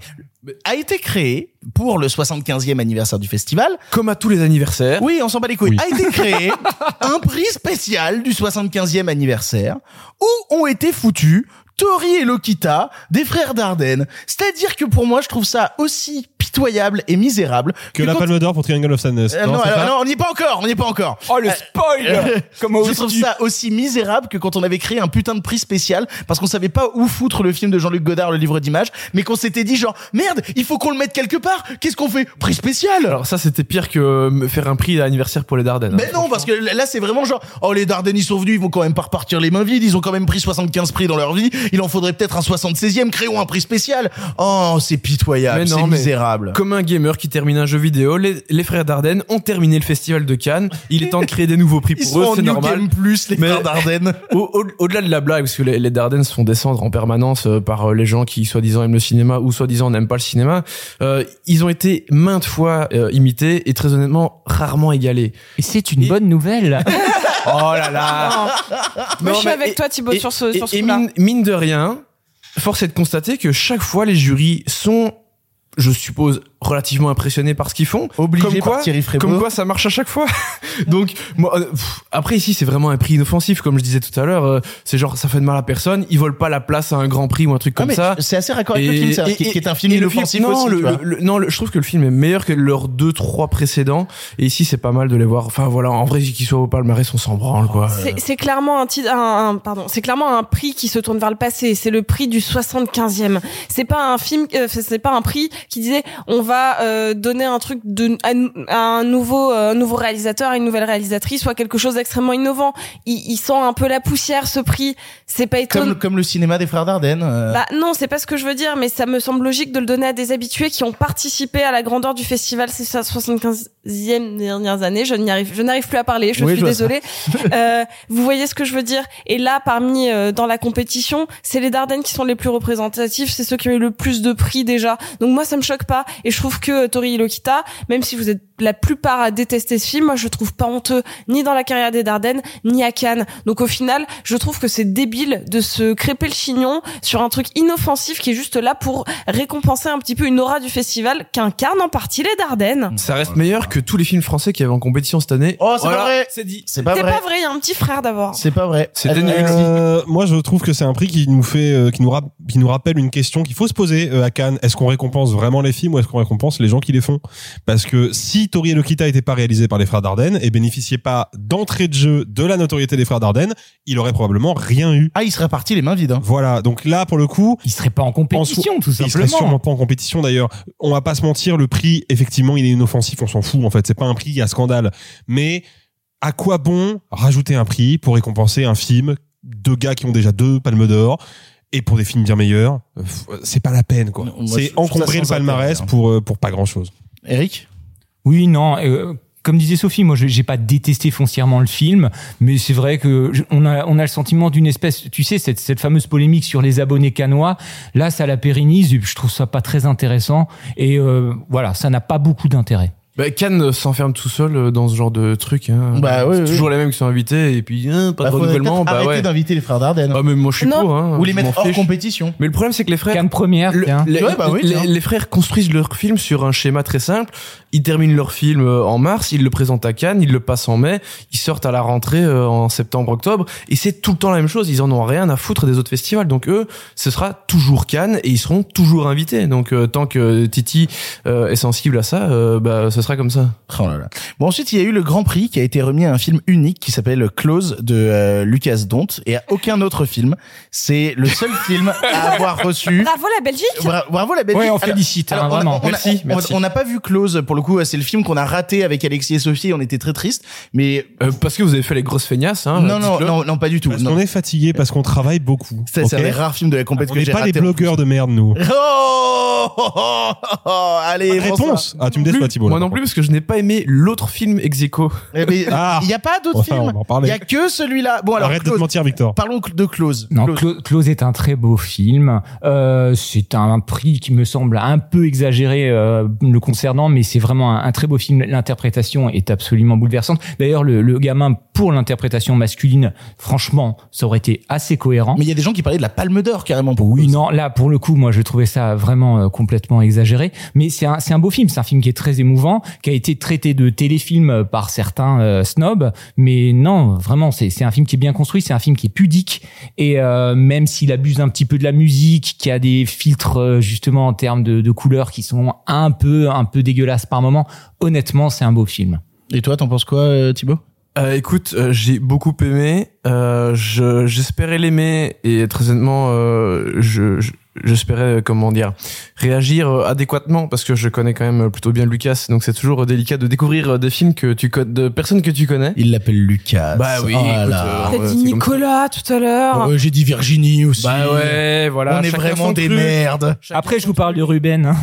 a été créé pour le 75e anniversaire du festival. Comme à tous les anniversaires. Oui, on s'en bat les couilles. Oui. A été créé un prix spécial du 75e anniversaire où ont été foutus Tori et Lokita des frères Dardenne. C'est-à-dire que pour moi, je trouve ça aussi pitoyable et misérable Que la quand- Palme d'Or pour Triangle of Sadness. Euh, Non, non, c'est alors, ça non, on n'y est pas encore, on n'y est pas encore. Oh, le spoil Comment Je trouve ça aussi misérable que quand on avait créé un putain de prix spécial parce qu'on savait pas où foutre le film de Jean-Luc Godard, le livre d'images, mais qu'on s'était dit genre merde, il faut qu'on le mette quelque part. Qu'est-ce qu'on fait? Prix spécial. Alors ça c'était pire que euh, faire un prix d'anniversaire pour les Dardennes. mais non, parce que là c'est vraiment genre oh les Dardennes ils sont venus, ils vont quand même pas repartir les mains vides, ils ont quand même pris 75 prix dans leur vie, il en faudrait peut-être un 76e, créons un prix spécial. Oh c'est pitoyable, Mais c'est non, Comme un gamer qui termine un jeu vidéo, les, les frères Dardenne ont terminé le festival de Cannes. Il est temps de créer des nouveaux prix pour eux, c'est normal. Game Plus les Mais- frères. Au- au- Au-delà de la blague, parce que les, les Dardennes se font descendre en permanence euh, par euh, les gens qui soi-disant aiment le cinéma ou soi-disant n'aiment pas le cinéma, euh, ils ont été maintes fois euh, imités et très honnêtement rarement égalés. Et c'est une bonne nouvelle. Oh là là Moi, je suis avec et- toi, Thibaut, et- sur ce, et, sur ce et coup-là. mine, mine de rien, force est de constater que chaque fois les jurys sont, je suppose, relativement impressionnés par ce qu'ils font. Obligé comme quoi, par Thierry Frémaux. Comme quoi ça marche à chaque fois. Donc, moi, euh, pff, après ici c'est vraiment un prix inoffensif, comme je disais tout à l'heure. euh, c'est genre ça fait de mal à personne. Ils volent pas la place à un grand prix ou un truc Ah, comme ça. c'est assez raccord avec le film, ça, qui, qui est un film et inoffensif film- non, aussi. le- tu vois. le- non, le- je trouve que le film est meilleur que leurs deux, trois précédents. Et ici, c'est pas mal de les voir. Enfin, voilà, en vrai, qu'ils soient au palmarès, on s'en branle, quoi. C'est- C'est clairement un titre, un, un- pardon, c'est clairement un prix qui se tourne vers le passé. C'est le prix du 75e. C'est pas un film, euh, c'est pas un prix qui disait on va euh, donner un truc de à, à un nouveau, euh, un nouveau réalisateur, à une nouvelle réalisatrice, soit quelque chose d'extrêmement innovant. Il, il sent un peu la poussière ce prix. C'est pas étonnant. Comme, comme le cinéma des frères Dardenne. euh, Bah non, c'est pas ce que je veux dire, mais ça me semble logique de le donner à des habitués qui ont participé à la grandeur du festival ces 75e dernières années. Je n'y arrive, je n'arrive plus à parler. Je Oui, suis je désolée. euh, vous voyez ce que je veux dire? Et là, parmi dans la compétition, c'est les Dardennes qui sont les plus représentatifs. C'est ceux qui ont eu le plus de prix déjà. Donc moi, ça me choque pas. Et je trouve que Tori Ilokita, même si vous êtes la plupart à détester ce film. Moi, je le trouve pas honteux ni dans la carrière des Dardennes, ni à Cannes. Donc au final, je trouve que c'est débile de se crêper le chignon sur un truc inoffensif qui est juste là pour récompenser un petit peu une aura du festival qu'incarnent en partie les Dardennes. Ça reste meilleur que tous les films français qui avaient en compétition cette année. Oh, c'est Voilà, pas vrai. C'est dit. C'est pas C'est vrai. pas vrai, il y a un petit frère d'abord. C'est pas vrai. C'était Euh, nul. Euh, moi, je trouve que c'est un prix qui nous fait, euh, qui nous, rap- qui nous rappelle une question qu'il faut se poser euh, à Cannes. Est-ce qu'on récompense vraiment les films ou est-ce qu'on récompense les gens qui les font? Parce que si Tori et Lokita n'était pas réalisé par les frères Dardenne et bénéficiait pas d'entrée de jeu de la notoriété des frères Dardenne, il aurait probablement rien eu. Ah, il serait parti les mains vides. hein. Voilà. Donc là, pour le coup, Il serait pas en compétition, tout il serait simplement. sûrement pas en compétition d'ailleurs. On va pas se mentir, le prix, effectivement, il est inoffensif, on s'en fout en fait. C'est pas un prix à scandale. Mais à quoi bon rajouter un prix pour récompenser un film de gars qui ont déjà deux palmes d'or et pour des films bien meilleurs? C'est pas la peine quoi. C'est encombrer le palmarès pour euh, pour pas grand chose. Eric? Oui, non. euh, comme disait Sophie, moi, j'ai pas détesté foncièrement le film, mais c'est vrai que on a, on a le sentiment d'une espèce, tu sais, cette, cette fameuse polémique sur les abonnés canois. Là, ça la pérennise. Je trouve ça pas très intéressant. Et euh, voilà, ça n'a pas beaucoup d'intérêt. Bah, Cannes s'enferme tout seul euh, dans ce genre de truc. Hein. Bah, oui, C'est toujours les mêmes qui sont invités et puis hein, pas Bah, de renouvellement. Bah arrêter ouais. d'inviter les frères Dardenne. Ah mais moi je suis Non. pour. Hein, Ou les mettre m'en hors fiche. compétition. Mais le problème c'est que les frères. Cannes première, Le- tiens. les, Ouais, bah oui, les- tiens. les frères construisent leur film sur un schéma très simple. Ils terminent leur film euh, en mars, ils le présentent à Cannes, ils le passent en mai, ils sortent à la rentrée euh, en septembre-octobre, et c'est tout le temps la même chose. Ils en ont rien à foutre des autres festivals. Donc eux, ce sera toujours Cannes et ils seront toujours invités. Donc euh, tant que Titi euh, est sensible à ça, euh, bah ce sera comme ça. Oh là là. Bon ensuite il y a eu le Grand Prix qui a été remis à un film unique qui s'appelle Close de euh, Lucas Dont et à aucun autre film. C'est le seul film à avoir reçu. Bravo la Belgique. Bra- bravo la Belgique. Ouais, on Alors- félicite, hein, alors, on a- vraiment. on a- Merci, on- merci. On n'a pas vu Close pour le coup. C'est le film qu'on a raté avec Alexis et Sophie. On était très tristes. Mais Euh, parce que vous avez fait les grosses feignasses. Hein, non non non non pas du tout. Parce qu'on est fatigué parce qu'on travaille beaucoup. C'est un des rares films de la compétition on n'est pas des blogueurs de merde nous. Oh, oh, oh, oh, Allez. Réponse. Ah tu me Plus- déçois Thibault. Moi non plus parce que je n'ai pas aimé l'autre film ex aequo. Eh Ah. Il n'y a pas en parler. Il y a que celui-là. Bon alors Arrête de te mentir Victor. Parlons de Close. Non, Close. Clo- Close est un très beau film. Euh, c'est un prix qui me semble un peu exagéré euh, le concernant, mais c'est vraiment un, un très beau film. L'interprétation est absolument bouleversante. D'ailleurs, le, le gamin pour l'interprétation masculine, franchement, ça aurait été assez cohérent. Mais il y a des gens qui parlaient de la Palme d'Or carrément pour Oui, Close. non, là, pour le coup, moi, je trouvais ça vraiment euh, complètement exagéré. Mais c'est un, c'est un beau film. C'est un film qui est très émouvant, qui a été traité de téléfilm euh, par certains euh, snobs. Mais non, vraiment, c'est c'est un film qui est bien construit. C'est un film qui est pudique. Et euh, même s'il abuse un petit peu de la musique, qui a des filtres, euh, justement, en termes de, de couleurs qui sont un peu, un peu dégueulasses par moment, honnêtement, c'est un beau film. Et toi, t'en penses quoi, Thibaut? Euh, écoute, euh, j'ai beaucoup aimé. Euh, je- j'espérais l'aimer et très honnêtement, euh, je, je- j'espérais euh, comment dire réagir euh, adéquatement parce que je connais quand même plutôt bien Lucas, donc c'est toujours euh, délicat de découvrir euh, des films que tu connais, de personnes que tu connais. Il l'appelle Lucas. Bah oui, Oh écoute, là. euh, T'as dit. Nicolas tout à l'heure. Euh, J'ai dit Virginie aussi. Bah ouais, voilà. On est vraiment des merdes. Après, je vous parle de Ruben. hein.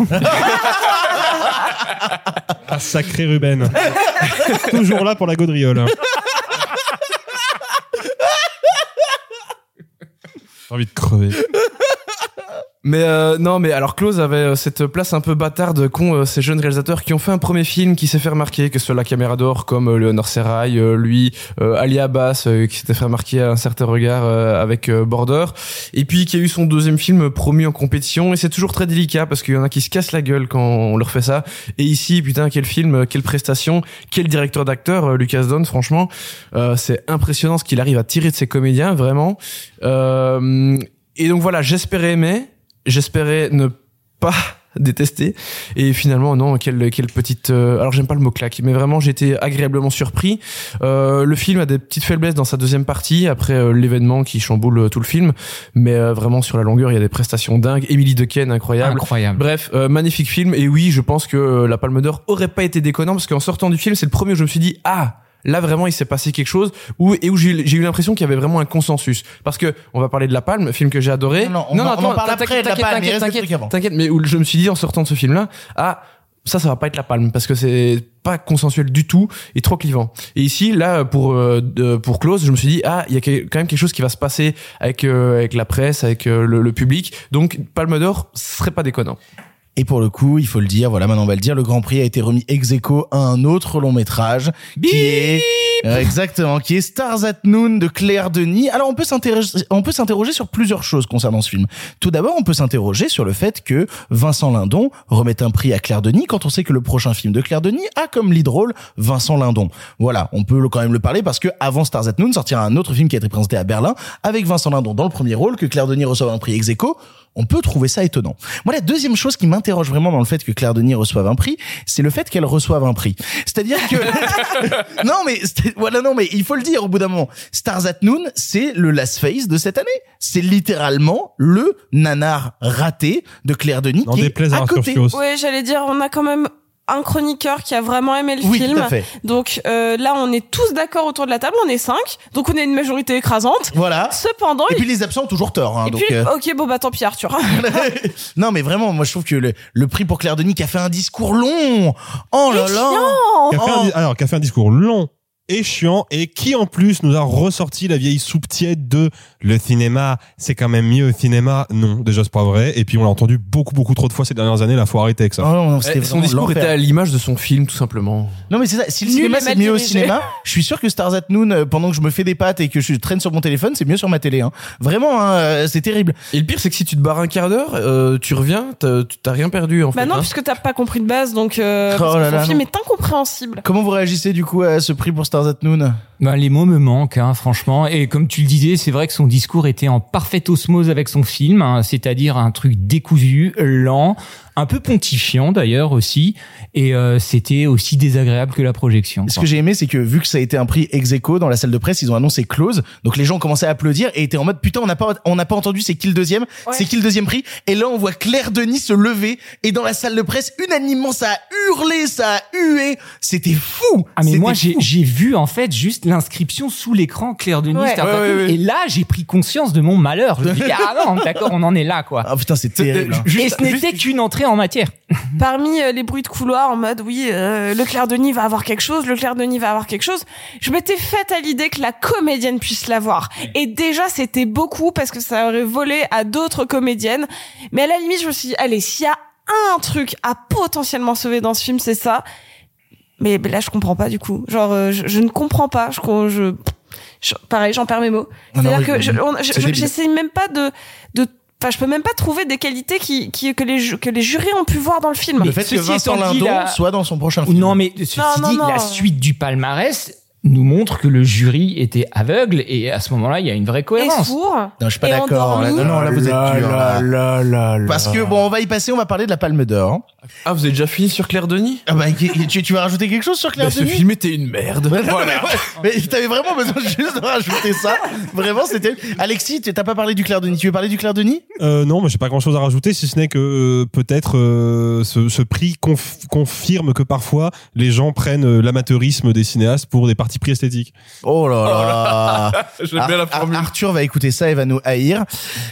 Ah, sacré Ruben. Toujours là pour la gaudriole. J'ai envie de crever. Mais euh, non, mais alors Close avait euh, cette place un peu bâtarde qu'ont euh, ces jeunes réalisateurs qui ont fait un premier film qui s'est fait remarquer, que ce soit La Caméra d'Or comme euh, Léonore Serrail, euh, lui, euh, Ali Abbas qui s'était fait remarquer à un certain regard avec Border, et puis qui a eu son deuxième film promu en compétition. Et c'est toujours très délicat parce qu'il y en a qui se cassent la gueule quand on leur fait ça. Et ici, putain, quel film, quelle prestation, quel directeur d'acteur, Lucas Don, franchement, c'est impressionnant ce qu'il arrive à tirer de ses comédiens, vraiment. Et donc voilà, j'espérais aimer, j'espérais ne pas détester et finalement non quelle quelle petite euh, alors j'aime pas le mot claque mais vraiment été agréablement surpris euh, le film a des petites faiblesses dans sa deuxième partie après euh, l'événement qui chamboule euh, tout le film mais euh, vraiment sur la longueur il y a des prestations dingues Emily Dequesne incroyable Incroyable. Bref, magnifique film. Et oui, je pense que la Palme d'Or aurait pas été déconnant parce qu'en sortant du film, c'est le premier où je me suis dit ah. Là vraiment il s'est passé quelque chose où et où j'ai eu- l'impression qu'il y avait vraiment un consensus. Parce que on va parler de La Palme film que j'ai adoré. Non, non, on en- on en parle t'inquiète, après de La t'inquiète, Palme, t'inquiète, t'inquiète, mais où je me suis dit en sortant de ce film là ah ça ça va pas être La Palme parce que c'est pas consensuel du tout et trop clivant. Et ici là pour euh, pour Close je me suis dit ah il y a quand même quelque chose qui va se passer avec euh, avec la presse avec euh, le, le public. Donc Palme d'Or serait pas déconnant Et pour le coup, il faut le dire, voilà, maintenant on va le dire, le Grand Prix a été remis ex aequo à un autre long métrage qui est euh, exactement, qui est Stars at Noon de Claire Denis. Alors on peut s'interroger, on peut s'interroger sur plusieurs choses concernant ce film. Tout d'abord, on peut s'interroger sur le fait que Vincent Lindon remette un prix à Claire Denis quand on sait que le prochain film de Claire Denis a comme lead rôle Vincent Lindon. Voilà, on peut quand même le parler parce que avant Stars at Noon sortira un autre film qui a été présenté à Berlin avec Vincent Lindon dans le premier rôle, que Claire Denis reçoive un prix ex aequo. On peut trouver ça étonnant. Moi, la deuxième chose qui m'interroge vraiment dans le fait que Claire Denis reçoive un prix, c'est le fait qu'elle reçoive un prix. C'est-à-dire que non, mais voilà, non, mais il faut le dire au bout d'un moment. Stars at Noon, c'est le last phase de cette année. C'est littéralement le nanar raté de Claire Denis N'en qui est déplaise à côté. Ouais, j'allais dire, on a quand même un chroniqueur qui a vraiment aimé le Oui, film. tout à fait. Donc euh, là, on est tous d'accord autour de la table, on est cinq, donc on est une majorité écrasante. Voilà. Cependant, Et il- puis les absents ont toujours tort. Hein, et donc, puis, euh, ok, bon bah tant pis Arthur. non, mais vraiment, moi je trouve que le, le prix pour Claire Denis qui a fait un discours long. Oh là là. chiant Qui a fait un Oh. alors, qui a fait un discours long et chiant et qui en plus nous a ressorti la vieille soupe tiède de le cinéma, c'est quand même mieux au cinéma. Non, déjà c'est pas vrai. Et puis on l'a entendu beaucoup beaucoup trop de fois ces dernières années. La faut arrêter avec ça. Oh non, non, c'était Eh, Son discours était à l'image de son film, tout simplement. Non mais c'est ça, si le Nul cinéma c'est mieux au cinéma, je suis sûr que Stars at Noon, euh, pendant que je me fais des pâtes et que je traîne sur mon téléphone, c'est mieux sur ma télé. Hein. Vraiment, hein, euh, c'est terrible. Et le pire, c'est que si tu te barres un quart d'heure, euh, tu reviens, t'as t'as rien perdu en fait. bah non, hein. puisque t'as pas compris de base, donc euh, parce Oh que là ton là, film non. est incompréhensible. Comment vous réagissez du coup à ce prix pour Stars at Noon? Ben, les mots me manquent, hein, franchement. Et comme tu le disais, c'est vrai que son discours était en parfaite osmose avec son film, hein, c'est-à-dire un truc décousu, lent, un peu pontifiant d'ailleurs aussi, et euh, c'était aussi désagréable que la projection. Ce quoi. que j'ai aimé, c'est que vu que ça a été un prix ex aequo dans la salle de presse, ils ont annoncé close. Donc les gens ont commencé à applaudir et étaient en mode putain, on n'a pas, on n'a pas entendu, c'est qui le deuxième, Ouais. c'est qui le deuxième prix? Et là, on voit Claire Denis se lever et dans la salle de presse, unanimement, ça a hurlé, ça a hué. C'était fou. Ah mais moi j'ai vu en fait juste l'inscription sous l'écran Claire Denis Ouais. Stars Ouais, at ouais, Noon, ouais. et là j'ai pris conscience de mon malheur. Je me dis ah non d'accord on en est là quoi. Ah putain, c'est terrible. hein. et ce n'était qu'une entrée en matière. Parmi euh, les bruits de couloir en mode oui, euh, Leclerc Denis va avoir quelque chose, Leclerc Denis va avoir quelque chose, je m'étais faite à l'idée que la comédienne puisse l'avoir. Et déjà c'était beaucoup parce que ça aurait volé à d'autres comédiennes. Mais à la limite je me suis dit allez s'il y a un truc à potentiellement sauver dans ce film c'est ça. Mais là je comprends pas du coup. Genre euh, je, je ne comprends pas. Je, je, je- pareil j'en perds mes mots. C'est-à-dire oui, que je, j'essaie même pas de de Enfin, je peux même pas trouver des qualités qui, qui que les que les jurys ont pu voir dans le film. Le fait que Vincent Lindon la- soit dans son prochain film. Non mais ceci Non, non, dit non. la suite du palmarès nous montre que le jury était aveugle et à ce moment-là il y a une vraie Et cohérence. sourd. Non, je suis pas Et d'accord. Non, non, là, vous êtes dur. Parce que bon, on va y passer, on va parler de la Palme d'Or. Ah, vous avez déjà fini sur Claire Denis? Ah bah, tu, tu vas rajouter quelque chose sur Claire Bah, Ce Denis? film était une merde. Ouais, non, mais, ouais, mais t'avais vraiment besoin juste de rajouter ça. Vraiment, c'était. Alexis, tu t'as pas parlé du Claire Denis. Tu veux parler du Claire Denis? Euh, non, mais j'ai pas grand chose à rajouter, si ce n'est que euh, peut-être euh, ce, ce prix conf- confirme que parfois les gens prennent euh, l'amateurisme des cinéastes pour des partis pris esthétiques. Oh là là. J'aime bien la Ar- formule. Arthur va écouter ça et va nous haïr.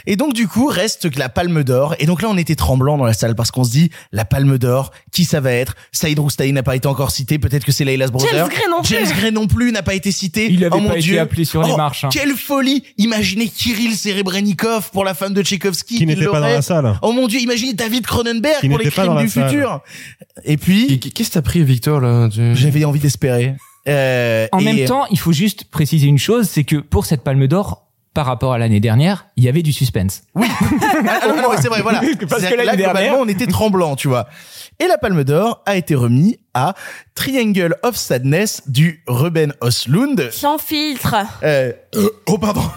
Et donc du coup reste que la Palme d'Or. Et donc là on était tremblant dans la salle parce qu'on se dit la Palme d'Or, qui ça va être? Saïd Roustaï n'a pas été encore cité. Peut-être que c'est Layla's Brother. James Gray non plus. James Gray non plus n'a pas été cité. Il avait oh mon pas été appelé sur les Oh, marches, hein. Quelle folie Imaginez Kirill Serebrennikov pour la femme de Tchaïkovski. Qui il n'était pas dans la salle. Oh mon Dieu, imaginez David Cronenberg Qui pour les crimes du salle. futur. Et puis Qu'est-ce que t'as pris, Victor, là? Tu- j'avais envie d'espérer. Euh, En et- même temps, il faut juste préciser une chose, c'est que pour cette Palme d'Or, par rapport à l'année dernière, il y avait du suspense. Ah, non, non, mais c'est vrai, voilà. Parce que là, dernière- on était tremblant, tu vois. Et la Palme d'Or a été remis à Triangle of Sadness du Ruben Östlund. Sans filtre. Euh, euh, oh, pardon.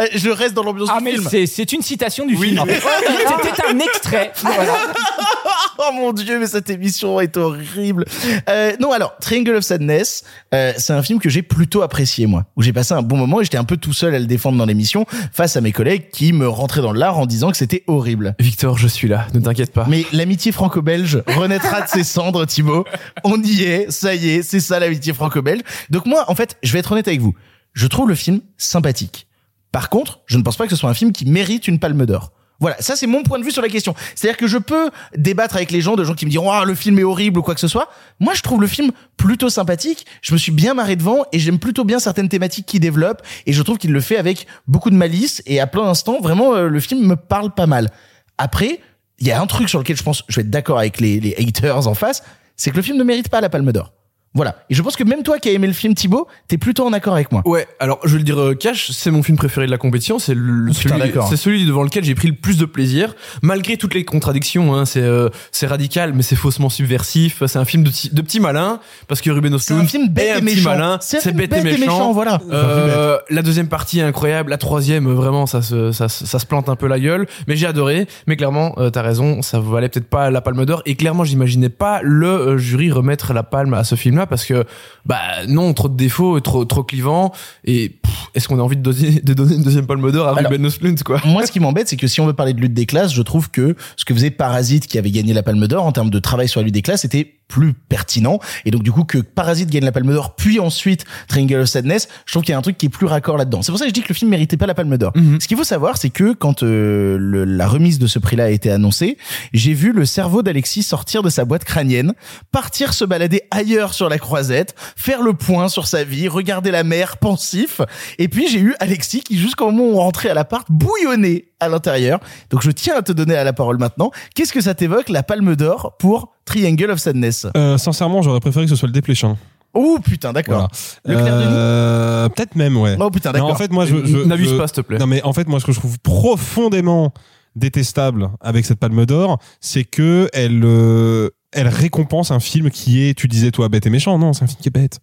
Euh, Je reste dans l'ambiance Ah du mais film. c'est c'est une citation du film. C'était un extrait. Voilà. Oh mon dieu, mais cette émission est horrible. Euh, non, alors Triangle of Sadness, euh, c'est un film que j'ai plutôt apprécié moi, où j'ai passé un bon moment et j'étais un peu tout seul à le défendre dans l'émission face à mes collègues qui me rentraient dans l'art en disant que c'était horrible. Victor, je suis là, ne t'inquiète pas. Mais l'amitié franco-belge renaîtra de ses cendres, Thibaut. On y est, ça y est, c'est ça l'amitié franco-belge. Donc moi, en fait, je vais être honnête avec vous. Je trouve le film sympathique. Par contre, je ne pense pas que ce soit un film qui mérite une palme d'or. Voilà, ça c'est mon point de vue sur la question. C'est-à-dire que je peux débattre avec les gens, de gens qui me diront ah le film est horrible ou quoi que ce soit. Moi, je trouve le film plutôt sympathique. Je me suis bien marré devant et j'aime plutôt bien certaines thématiques qu'il développe et je trouve qu'il le fait avec beaucoup de malice et à plein d'instants vraiment euh, le film me parle pas mal. Après, il y a un truc sur lequel je pense, je vais être d'accord avec les, les haters en face, c'est que le film ne mérite pas la Palme d'Or. Voilà. Et je pense que même toi qui as aimé le film Thibaut, t'es plutôt en accord avec moi. Ouais, alors je vais le dire euh, cash, c'est mon film préféré de la compétition, c'est le, putain, celui, d'accord. c'est celui devant lequel j'ai pris le plus de plaisir, malgré toutes les contradictions. Hein, c'est euh, c'est radical, mais c'est faussement subversif. C'est un film de, petits malins parce que Ruben C'est un film bête et petit méchant. malin, C'est un c'est film bête et méchant. voilà. Euh, la deuxième partie est incroyable, la troisième vraiment ça se ça, se- ça se plante un peu la gueule, mais j'ai adoré. Mais clairement, euh, t'as raison, ça valait peut-être pas la Palme d'Or. Et clairement, j'imaginais pas le jury remettre la palme à ce film-là parce que bah non, trop de défauts, trop trop clivant. Et est-ce qu'on a envie de donner, de donner une deuxième Palme d'Or à Alors, Ruben Östlund quoi? Moi, ce qui m'embête, c'est que si on veut parler de lutte des classes, je trouve que ce que faisait Parasite, qui avait gagné la Palme d'Or en termes de travail sur la lutte des classes, était plus pertinent. Et donc, du coup, que Parasite gagne la Palme d'Or, puis ensuite Triangle of Sadness, je trouve qu'il y a un truc qui est plus raccord là-dedans. C'est pour ça que je dis que le film méritait pas la Palme d'Or. Mhm. Ce qu'il faut savoir, c'est que quand euh, le- la remise de ce prix-là a été annoncée, j'ai vu le cerveau d'Alexis sortir de sa boîte crânienne, partir se balader ailleurs sur la croisette, faire le point sur sa vie, regarder la mer pensif. Et puis j'ai eu Alexis qui, jusqu'au moment où on rentrait à l'appart, bouillonnait à l'intérieur. Donc je tiens à te donner à la parole maintenant. Qu'est-ce que ça t'évoque la Palme d'Or pour Triangle of Sadness? Euh, sincèrement, j'aurais préféré que ce soit le dépléchin. Oh putain, d'accord. Voilà. Le Clair de Nuit Euh, Peut-être même, ouais. Oh putain, d'accord. en fait, moi, je, je N'abuse je- pas, s'il te plaît. Non, mais en fait, moi, ce que je trouve profondément détestable avec cette Palme d'Or, c'est que elle, euh, elle récompense un film qui est, tu disais toi, bête et méchant. Non, c'est un film qui est bête.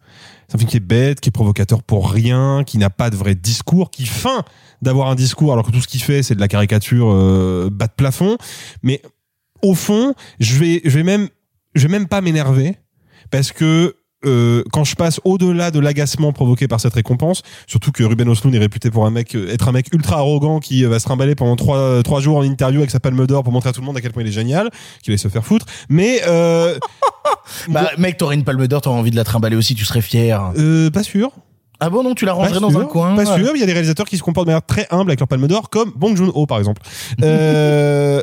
C'est un film qui est bête, qui est provocateur pour rien, qui n'a pas de vrai discours, qui feint d'avoir un discours alors que tout ce qu'il fait, c'est de la caricature euh, bas de plafond. Mais au fond, je vais, je vais même, je vais même pas m'énerver parce que euh, quand je passe au-delà de l'agacement provoqué par cette récompense, surtout que Ruben Östlund est réputé pour un mec, euh, être un mec ultra arrogant qui euh, va se trimballer pendant trois, trois jours en interview avec sa palme d'or pour montrer à tout le monde à quel point il est génial, qu'il allait se faire foutre. Mais euh, Bah, mec, t'aurais une Palme d'Or, t'aurais envie de la trimballer aussi, tu serais fier. euh, pas sûr. Ah bon, non, tu la rangerais dans un coin Pas sûr. Il y a des réalisateurs qui se comportent de manière très humble avec leur palme d'or, comme Bong Joon-ho par exemple. Euh,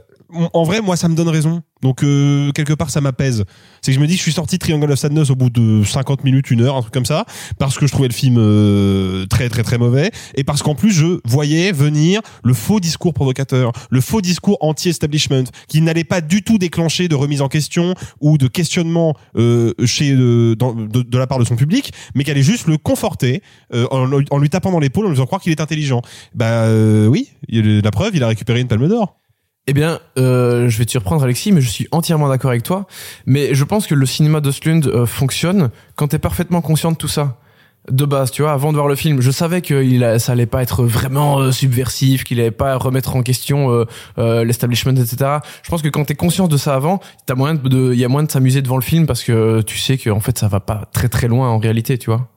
en vrai, moi, ça me donne raison. Donc euh, quelque part, ça m'apaise. C'est que je me dis, je suis sorti Triangle of Sadness au bout de 50 minutes, une heure, un truc comme ça, parce que je trouvais le film euh, très très très mauvais, et parce qu'en plus, je voyais venir le faux discours provocateur, le faux discours anti-establishment, qui n'allait pas du tout déclencher de remise en question ou de questionnement euh, chez euh, de, la part de son public, mais qui allait juste le conforter euh, en, en lui tapant dans l'épaule, en lui faisant croire qu'il est intelligent. Bah euh, oui, la preuve, il a récupéré une palme d'or. Eh bien, euh, je vais te surprendre Alexis, mais je suis entièrement d'accord avec toi. Mais je pense que le cinéma d'Ostlund euh, fonctionne quand t'es parfaitement conscient de tout ça. De base, tu vois, avant de voir le film, je savais que ça allait pas être vraiment euh, subversif, qu'il allait pas remettre en question euh, euh, l'establishment, etc. Je pense que quand t'es conscient de ça avant, t'as moyen de, il y a moyen de s'amuser devant le film parce que tu sais que en fait ça va pas très très loin en réalité, tu vois.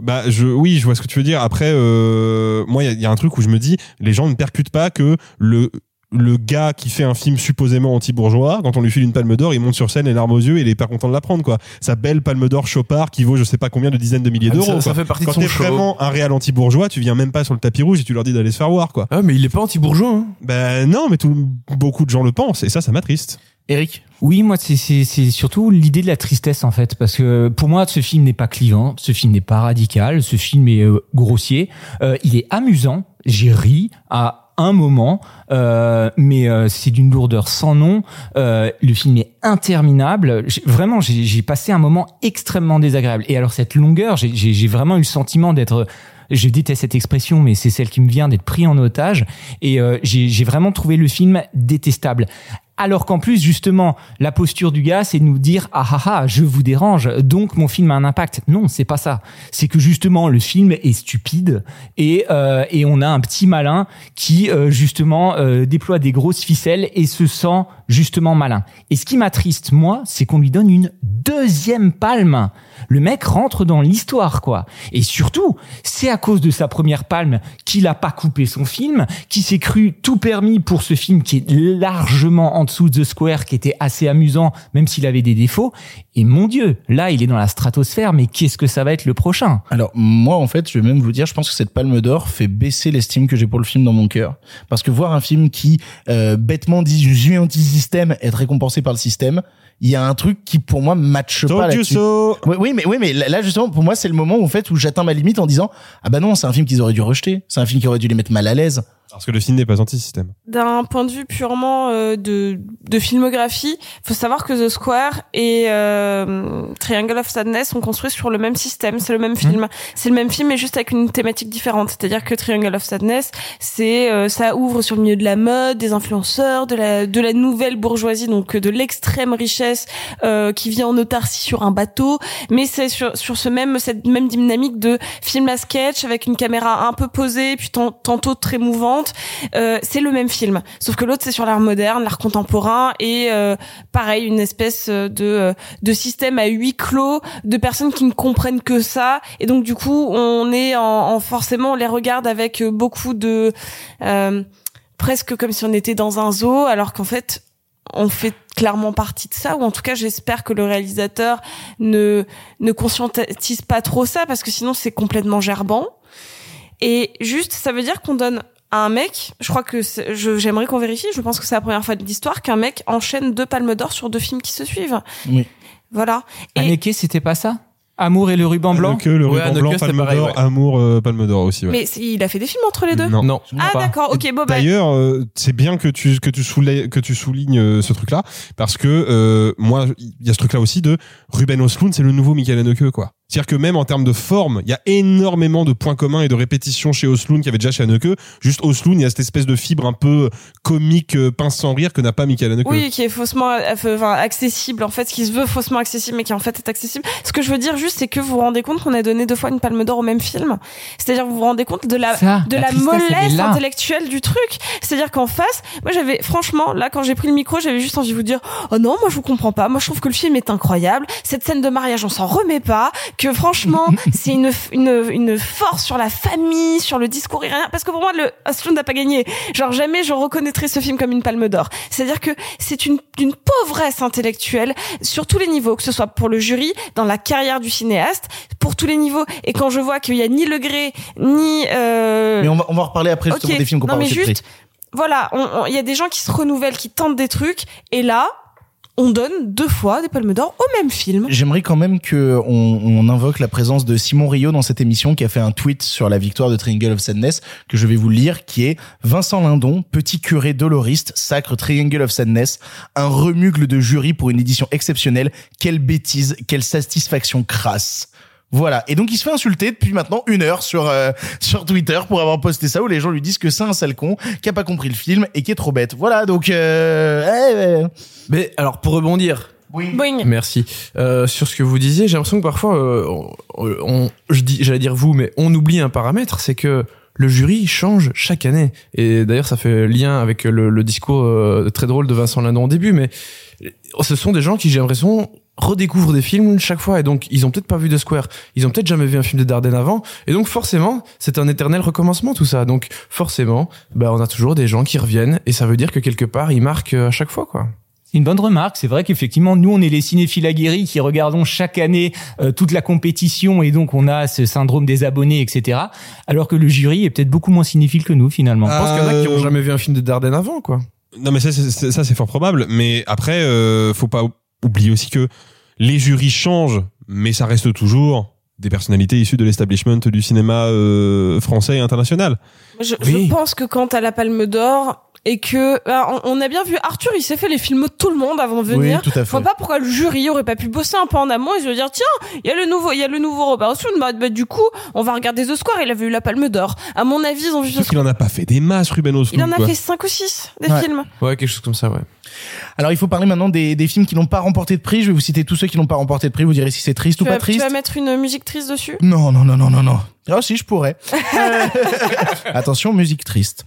Bah je oui, je vois ce que tu veux dire. Après, euh, moi, il y, a un truc où je me dis, les gens ne percutent pas que le le gars qui fait un film supposément anti-bourgeois, quand on lui file une palme d'or, il monte sur scène les larmes aux yeux et il est pas content de la prendre quoi. Sa belle palme d'or Chopard qui vaut je sais pas combien de dizaines de milliers Ah, d'euros. ça- ça fait partie de quand son t'es show. vraiment un réel anti-bourgeois, tu viens même pas sur le tapis rouge et tu leur dis d'aller se faire voir quoi. Ah mais il est pas anti-bourgeois. Hein. Ben non, mais tout, beaucoup de gens le pensent et ça, ça m'attriste. Eric Oui, moi, c'est- c'est c'est surtout l'idée de la tristesse, en fait. Parce que pour moi, ce film n'est pas clivant, ce film n'est pas radical, ce film est euh, grossier. Euh, il est amusant, j'ai ri à un moment, euh, mais euh, c'est d'une lourdeur sans nom. Euh, le film est interminable. Vraiment, j'ai passé un moment extrêmement désagréable. Et alors, cette longueur, j'ai- vraiment eu le sentiment d'être je déteste cette expression, mais c'est celle qui me vient d'être pris en otage. Et euh, j'ai vraiment trouvé le film détestable. Alors qu'en plus, justement, la posture du gars, c'est de nous dire ah ah ah, je vous dérange, donc mon film a un impact. Non, c'est pas ça. C'est que justement, le film est stupide et euh, et on a un petit malin qui euh, justement euh, déploie des grosses ficelles et se sent justement malin. Et ce qui m'attriste moi, c'est qu'on lui donne une deuxième palme. Le mec rentre dans l'histoire, quoi. Et surtout, c'est à cause de sa première palme qu'il a pas coupé son film, qui s'est cru tout permis pour ce film qui est largement en dessous de The Square, qui était assez amusant, même s'il avait des défauts. Et mon Dieu, là, il est dans la stratosphère, mais qu'est-ce que ça va être le prochain? Alors moi en fait, je vais même vous dire, je pense que cette Palme d'Or fait baisser l'estime que j'ai pour le film dans mon cœur, parce que voir un film qui euh, bêtement dit je suis anti-système être récompensé par le système, il y a un truc qui pour moi matche Told pas là-dessus. so. Oui, oui, mais oui, mais là là, justement pour moi c'est le moment où, en fait où j'atteins ma limite en disant ah bah non c'est un film qu'ils auraient dû rejeter, c'est un film qui aurait dû les mettre mal à l'aise. Parce que le film n'est pas anti-système. d'un point de vue purement euh, de, de filmographie, faut savoir que The Square et euh, Triangle of Sadness sont construits sur le même système, c'est le même film. C'est le même film mais juste avec une thématique différente. C'est-à-dire que Triangle of Sadness, c'est euh, ça ouvre sur le milieu de la mode, des influenceurs, de la de la nouvelle bourgeoisie, donc de l'extrême richesse euh, qui vit en autarcie sur un bateau, mais c'est sur sur ce même cette même dynamique de film à sketch avec une caméra un peu posée puis tant- tantôt très mouvante. Euh, c'est le même film, sauf que l'autre c'est sur l'art moderne, l'art contemporain et euh, pareil une espèce de euh, de système à huis clos de personnes qui ne comprennent que ça. Et donc du coup on est en, en forcément on les regarde avec euh, beaucoup de euh, presque comme si on était dans un zoo alors qu'en fait on fait clairement partie de ça ou en tout cas j'espère que le réalisateur ne ne conscientise pas trop ça parce que sinon c'est complètement gerbant. Et juste ça veut dire qu'on donne un mec, je crois que c'est- je- j'aimerais qu'on vérifie, je pense que c'est la première fois de l'histoire qu'un mec enchaîne deux palmes d'or sur deux films qui se suivent. Oui. Voilà. Haneke, c'était pas ça? Amour et le ruban blanc? Que le Ouais, ruban blanc, Palme d'Or, ouais. Amour, euh, Palme d'Or aussi. Ouais. Mais il a fait des films entre les deux? Non. Non. Ah pas. d'accord, ok, bon bah D'ailleurs, euh, c'est bien que tu que tu soulignes que tu soulignes euh, ce truc-là parce que euh, moi, il y a ce truc-là aussi de Ruben Östlund, c'est le nouveau Michael Haneke, quoi. C'est-à-dire que même en termes de forme, il y a énormément de points communs et de répétitions chez qu'il y avait déjà chez Haneke. Juste Östlund, il y a cette espèce de fibre un peu comique, euh, pince sans rire que n'a pas Michael Haneke. Oui, qui est faussement, euh, enfin, accessible, en fait, qui se veut faussement accessible, mais qui en fait est accessible. Ce que je veux dire juste, c'est que vous vous rendez compte qu'on a donné deux fois une palme d'or au même film. C'est-à-dire, vous vous rendez compte de la, Ça, de la la, mollesse intellectuelle du truc. C'est-à-dire qu'en face, moi j'avais, franchement, là, quand j'ai pris le micro, j'avais juste envie de vous dire, oh non, moi je vous comprends pas. Moi je trouve que le film est incroyable. Cette scène de mariage, on s'en remet pas. Que franchement, c'est une, une, une force sur la famille, sur le discours iranien. Parce que pour moi, le Asloun n'a pas gagné. Genre jamais je reconnaîtrais ce film comme une palme d'or. C'est-à-dire que c'est une, une pauvresse intellectuelle sur tous les niveaux, que ce soit pour le jury, dans la carrière du cinéaste, pour tous les niveaux. Et quand je vois qu'il y a ni Le Gré, ni... Euh... Mais on va, on va en reparler après justement Ok. des films qu'on parle voilà, il y a des gens qui se renouvellent, qui tentent des trucs, et là, on donne deux fois des palmes d'or au même film. J'aimerais quand même que on, invoque la présence de Simon Rio dans cette émission qui a fait un tweet sur la victoire de Triangle of Sadness que je vais vous lire qui est Vincent Lindon, petit curé doloriste, sacre Triangle of Sadness, un remugle de jury pour une édition exceptionnelle. Quelle bêtise, quelle satisfaction crasse. Voilà. Et donc il se fait insulter depuis maintenant une heure sur euh, sur Twitter pour avoir posté ça où les gens lui disent que c'est un sale con, qui a pas compris le film et qui est trop bête. Voilà. Donc euh, eh, Mais alors pour rebondir, Boing. Merci. Euh, sur ce que vous disiez, j'ai l'impression que parfois, euh, on, on- je dis, j'allais dire vous, mais on oublie un paramètre, c'est que le jury change chaque année. Et d'ailleurs, ça fait lien avec le, le discours euh, très drôle de Vincent Lindon au début, mais ce sont des gens qui, j'ai l'impression, redécouvrent des films chaque fois et donc ils ont peut-être pas vu The Square, ils ont peut-être jamais vu un film de Dardenne avant et donc forcément c'est un éternel recommencement tout ça donc forcément bah on a toujours des gens qui reviennent et ça veut dire que quelque part ils marquent euh, à chaque fois quoi. C'est une bonne remarque. C'est vrai qu'effectivement, nous, on est les cinéphiles aguerris qui regardons chaque année euh, toute la compétition et donc on a ce syndrome des abonnés, etc. Alors que le jury est peut-être beaucoup moins cinéphile que nous, finalement. Je pense qu'il y en a qui ont Euh, jamais vu un film de Dardenne avant quoi. Non, mais ça, c'est- c'est- ça, c'est fort probable. Mais après, euh, faut pas oublier aussi que les jurys changent, mais ça reste toujours des personnalités issues de l'establishment du cinéma euh, français et international. Je, Oui. je pense que quand t'as la palme d'or et que bah, on, on a bien vu Arthur, il s'est fait les films de tout le monde avant de Oui, venir. tout à Je fait. vois pas pourquoi le jury aurait pas pu bosser un peu en amont et se dire tiens, il y a le nouveau, il y a le nouveau Robert Osloon, bah, bah, du coup, on va regarder The Square, il avait eu la palme d'or. À mon avis, ils ont vu Sauf qu'il en a pas fait des masses, Ruben Il Östlund. en a quoi. fait 5 ou 6 des Ouais. films. Ouais, quelque chose comme ça, ouais. Alors il faut parler maintenant des, des films qui n'ont pas remporté de prix. Je vais vous citer tous ceux qui n'ont pas remporté de prix. Vous direz si c'est triste Tu ou pas vas, tu triste. vas mettre une musique triste dessus? Non, non, non, non, non, non. Ah si, je pourrais. Euh, Attention, musique triste.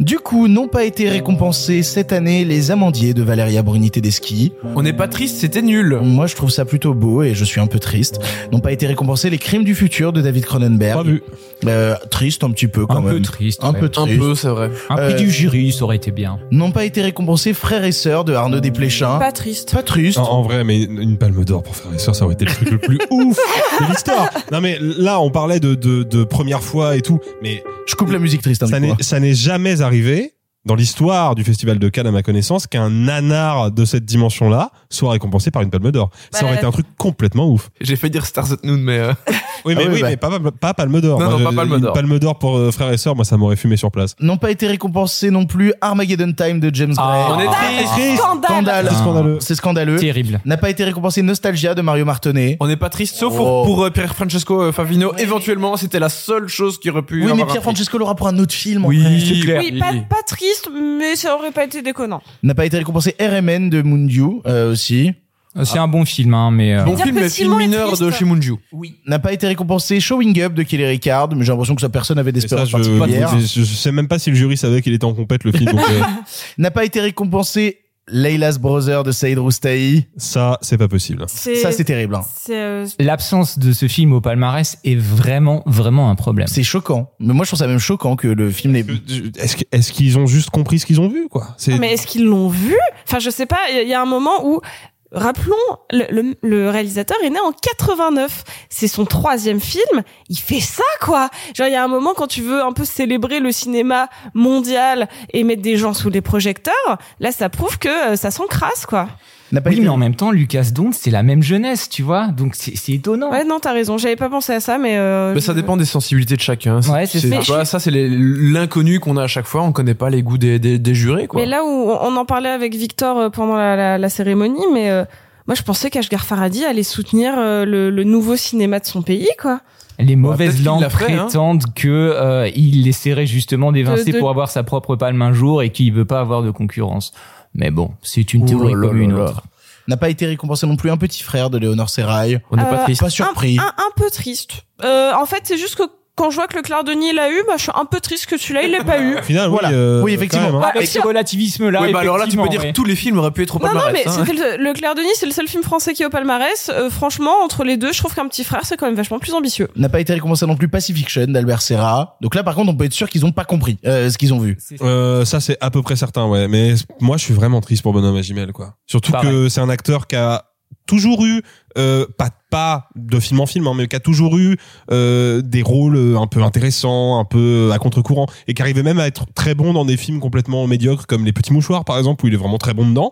Du coup, n'ont pas été récompensés cette année les amandiers de Valeria Bruni Tedeschi. On n'est pas triste, c'était nul. Moi, je trouve ça plutôt beau et je suis un peu triste. N'ont pas été récompensés les crimes du futur de David Cronenberg. Pas vu. Euh, triste un petit peu quand Un même. peu triste. Un ouais. peu Un triste. peu, c'est vrai. Un prix Euh, du jury, ça aurait été bien. N'ont pas été récompensés frères et sœurs de Arnaud Desplechin. Pas triste. Pas triste. En, en vrai, mais une palme d'or pour faire et sœurs, ça aurait été le truc le plus ouf de l'histoire. Non, mais là, on parlait de, de, de première fois et tout, mais Je coupe la musique triste. hein, ça n'est jamais arrivé dans l'histoire du Festival de Cannes, à ma connaissance, qu'un nanar de cette dimension-là soit récompensé par une palme d'or. ça Bah, aurait été un truc complètement ouf. J'ai fait dire Stars at Noon, mais euh, Oui, mais Ah oui, oui, bah. mais pas, pas Palme d'Or. Non, Moi, non, pas Palme d'Or. Palme d'Or pour euh, frères et sœurs, moi, ça m'aurait fumé sur place. N'ont pas été récompensés non plus Armageddon Time de James Gray. Ah. On est triste. Scandale. Scandale. C'est scandaleux. C'est scandaleux. Terrible. N'a pas été récompensé Nostalgia de Mario Martonnet. On n'est pas triste, sauf Oh. pour, pour euh, Pierre Francesco euh, Favino. Éventuellement, c'était la seule chose qui aurait pu. Oui, avoir mais Pierre. Francesco l'aura pour un autre film. en Oui, c'est clair. Oui, pas, pas triste, mais ça aurait pas été déconnant. N'a pas été récompensé RMN de Moondew euh, aussi. C'est un bon film, hein, mais. euh, Bon Dire film, que mais film Simon est mineur de. Shimunju. Oui. N'a pas été récompensé Showing Up de Kelly Ricard, mais j'ai l'impression que ça personne Et ça, d'espérance je, particulière. je, je sais même pas si le jury savait qu'il était en compète, le film. donc, euh, N'a pas été récompensé Layla's Brother de Saïd Roustahi. ça, c'est pas possible. Ça, c'est terrible. hein. euh, L'absence de ce film au palmarès est vraiment, vraiment un problème. C'est choquant. Mais moi, je trouve ça même choquant que le film n'ait... Est-ce que- est-ce qu'ils ont juste compris ce qu'ils ont vu, quoi? C'est- mais est-ce qu'ils l'ont vu? Enfin, je sais pas. Il y a un moment où, rappelons, le, le- le réalisateur est né en 89. C'est son troisième film. Il fait ça, quoi. Genre, il y a un moment quand tu veux un peu célébrer le cinéma mondial et mettre des gens sous les projecteurs. Là, ça prouve que euh, ça s'encrasse, quoi. N'a pas Oui, été- mais en même temps, Lucas Dont, c'est la même jeunesse, tu vois. Donc c'est c'est étonnant. Ouais, non, t'as raison. J'avais pas pensé à ça, mais. Euh, Mais ça dépend des sensibilités de chacun. Ouais, c'est ça. vois, ça, c'est l'inconnu qu'on a à chaque fois. On connaît pas les goûts des, des, des jurés, quoi. Mais là où on en parlait avec Victor euh, pendant la, la, la cérémonie, mais euh, moi je pensais qu'Ashgar Farhadi allait soutenir euh, le, le nouveau cinéma de son pays, quoi. Les peut-être mauvaises langues hein. prétendent que euh, il essaierait justement d'évincer de- pour avoir sa propre palme un jour et qu'il veut pas avoir de concurrence. Mais bon, c'est une théorie comme une autre. N'a pas été récompensé non plus un petit frère de Léonore Serrail. On n'est Euh, pas triste. Pas surpris. Un, un peu triste. Euh, en fait, c'est juste que quand je vois que le Claire Denis l'a eu, bah, je suis un peu triste que celui-là il l'ait pas eu. Au final, Voilà. oui, euh, Oui, effectivement. même, hein. Avec ce relativisme-là, Oui, bah alors là, tu peux dire ouais. que tous les films auraient pu être au Non, non, palmarès. mais hein. le, le Claire Denis, c'est le seul film français qui est au palmarès. Euh, franchement, entre les deux, je trouve qu'un petit frère, c'est quand même vachement plus ambitieux. N'a pas été récompensé non plus Pacifiction d'Albert Serra. Donc là, par contre, on peut être sûr qu'ils ont pas compris euh, ce qu'ils ont vu. C'est- Euh, ça c'est à peu près certain, ouais. Mais moi, je suis vraiment triste pour Bonhomme Agimel, quoi. Surtout Pareil. que c'est un acteur qui a toujours eu, euh, pas pas de film en film, hein, mais qui a toujours eu euh, des rôles euh, un peu intéressants, un peu à contre-courant, et qui arrivait même à être très bon dans des films complètement médiocres comme Les Petits Mouchoirs, par exemple, où il est vraiment très bon dedans,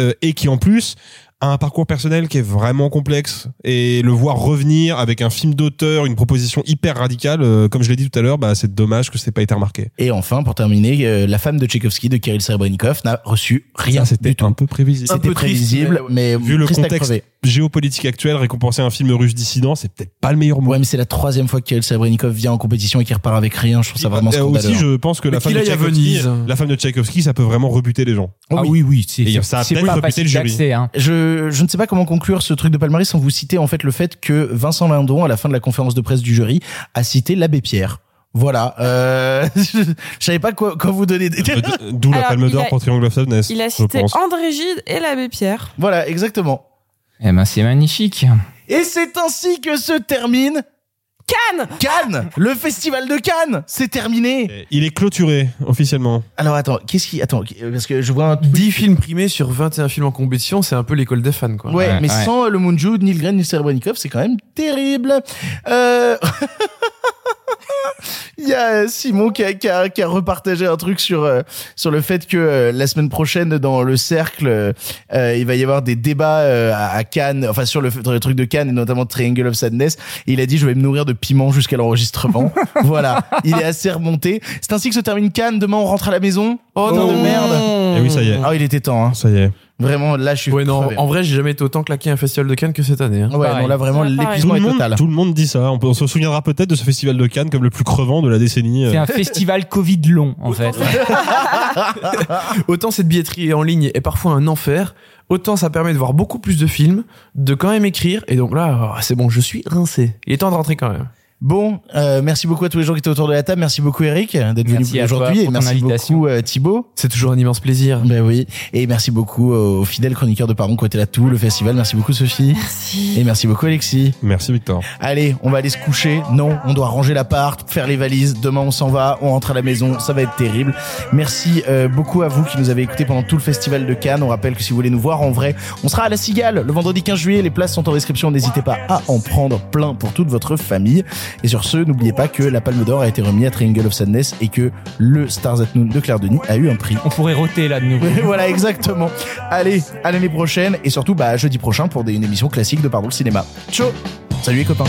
euh, et qui en plus a un parcours personnel qui est vraiment complexe et le voir revenir avec un film d'auteur, une proposition hyper radicale, euh, comme je l'ai dit tout à l'heure, bah c'est dommage que c'est pas été remarqué. Et enfin, pour terminer, euh, la femme de Tchaïkovski de Kirill Serebrennikov n'a reçu rien c'était tout. un peu prévisible. Un C'était prévisible, mais, Vu le contexte géopolitique actuel, récompenser un film russe dissident, c'est peut-être pas le meilleur mot. Ouais, mais c'est la troisième fois que Kirill Serebrennikov vient en compétition et qu'il repart avec rien. Je trouve ça vraiment Euh, scandaleux. aussi, je pense que la femme, de Tchaïkovski, Venise. la femme de Tchaïkovski, ça peut vraiment rebuter les gens. Ah oui, oui, c'est ça a c'est peut-être pas rebuté le jury. hein. Je, je ne sais pas comment conclure ce truc de palmarès sans vous citer en fait le fait que Vincent Lindon, à la fin de la conférence de presse du jury, a cité l'abbé Pierre. Voilà. Euh, je, je savais pas quoi, quoi vous donner. des- D'où la palme d'or pour Triangle of Sadness. Il a je cité. André Gide et l'abbé Pierre. voilà, exactement. Eh ben, c'est magnifique. Et c'est ainsi que se termine Cannes Cannes, le festival de Cannes, c'est terminé. Il est clôturé officiellement. Alors attends, qu'est-ce qui attends parce que je vois un tweet- 10 films primés sur 21 films en compétition, c'est un peu l'école des fans, quoi. Ouais, Ouais, mais ouais. sans le Moonju, ni le Grain, ni le c'est quand même terrible. Euh... Il y a Simon qui a, qui a, qui a repartagé un truc sur euh, sur le fait que euh, la semaine prochaine dans le cercle euh, il va y avoir des débats euh, à, à Cannes enfin sur le, dans le truc de Cannes et notamment Triangle of Sadness. Et il a dit je vais me nourrir de piment jusqu'à l'enregistrement. Voilà. Il est assez remonté. C'est ainsi que se termine Cannes. Demain on rentre à la maison. Oh non de merde. Et oui, ça y est. ah il était temps hein. Ça y est. vraiment là je suis Ouais, non, en vrai, j'ai jamais été autant claqué à un festival de Cannes que cette année. hein. ouais Pareil. non là vraiment Ouais, l'épuisement est total tout le monde dit ça. On, peut- on se souviendra peut-être de ce festival de Cannes comme le plus crevant de la décennie. euh. C'est un festival Covid long, en fait. Autant cette billetterie en ligne est parfois un enfer, autant ça permet de voir beaucoup plus de films, de quand même écrire, et donc là, oh, c'est bon, je suis rincé. Il est temps de rentrer quand même. Bon, euh, merci beaucoup à tous les gens qui étaient autour de la table. Merci beaucoup Eric d'être venu Merci à toi aujourd'hui et merci beaucoup euh, Thibaut. C'est toujours un immense plaisir. Ben oui, et merci beaucoup aux fidèles chroniqueurs de Pardon côté la tout le festival. Merci beaucoup Sophie Merci. et merci beaucoup Alexis. Merci Victor. Allez, on va aller se coucher. Non, on doit ranger l'appart, faire les valises. Demain on s'en va, on rentre à la maison. Ça va être terrible. Merci euh, beaucoup à vous qui nous avez écoutés pendant tout le festival de Cannes. On rappelle que si vous voulez nous voir en vrai, on sera à la Cigale le vendredi 15 juillet. Les places sont en description. N'hésitez pas à en prendre plein pour toute votre famille. Et sur ce, n'oubliez pas que la Palme d'Or a été remise à Triangle of Sadness et que le Stars at Noon de Claire Denis a eu un prix. On pourrait roter là de nouveau. voilà, exactement. Allez, à l'année prochaine et surtout bah, jeudi prochain pour des, une émission classique de Pardon le cinéma. Ciao Salut les copains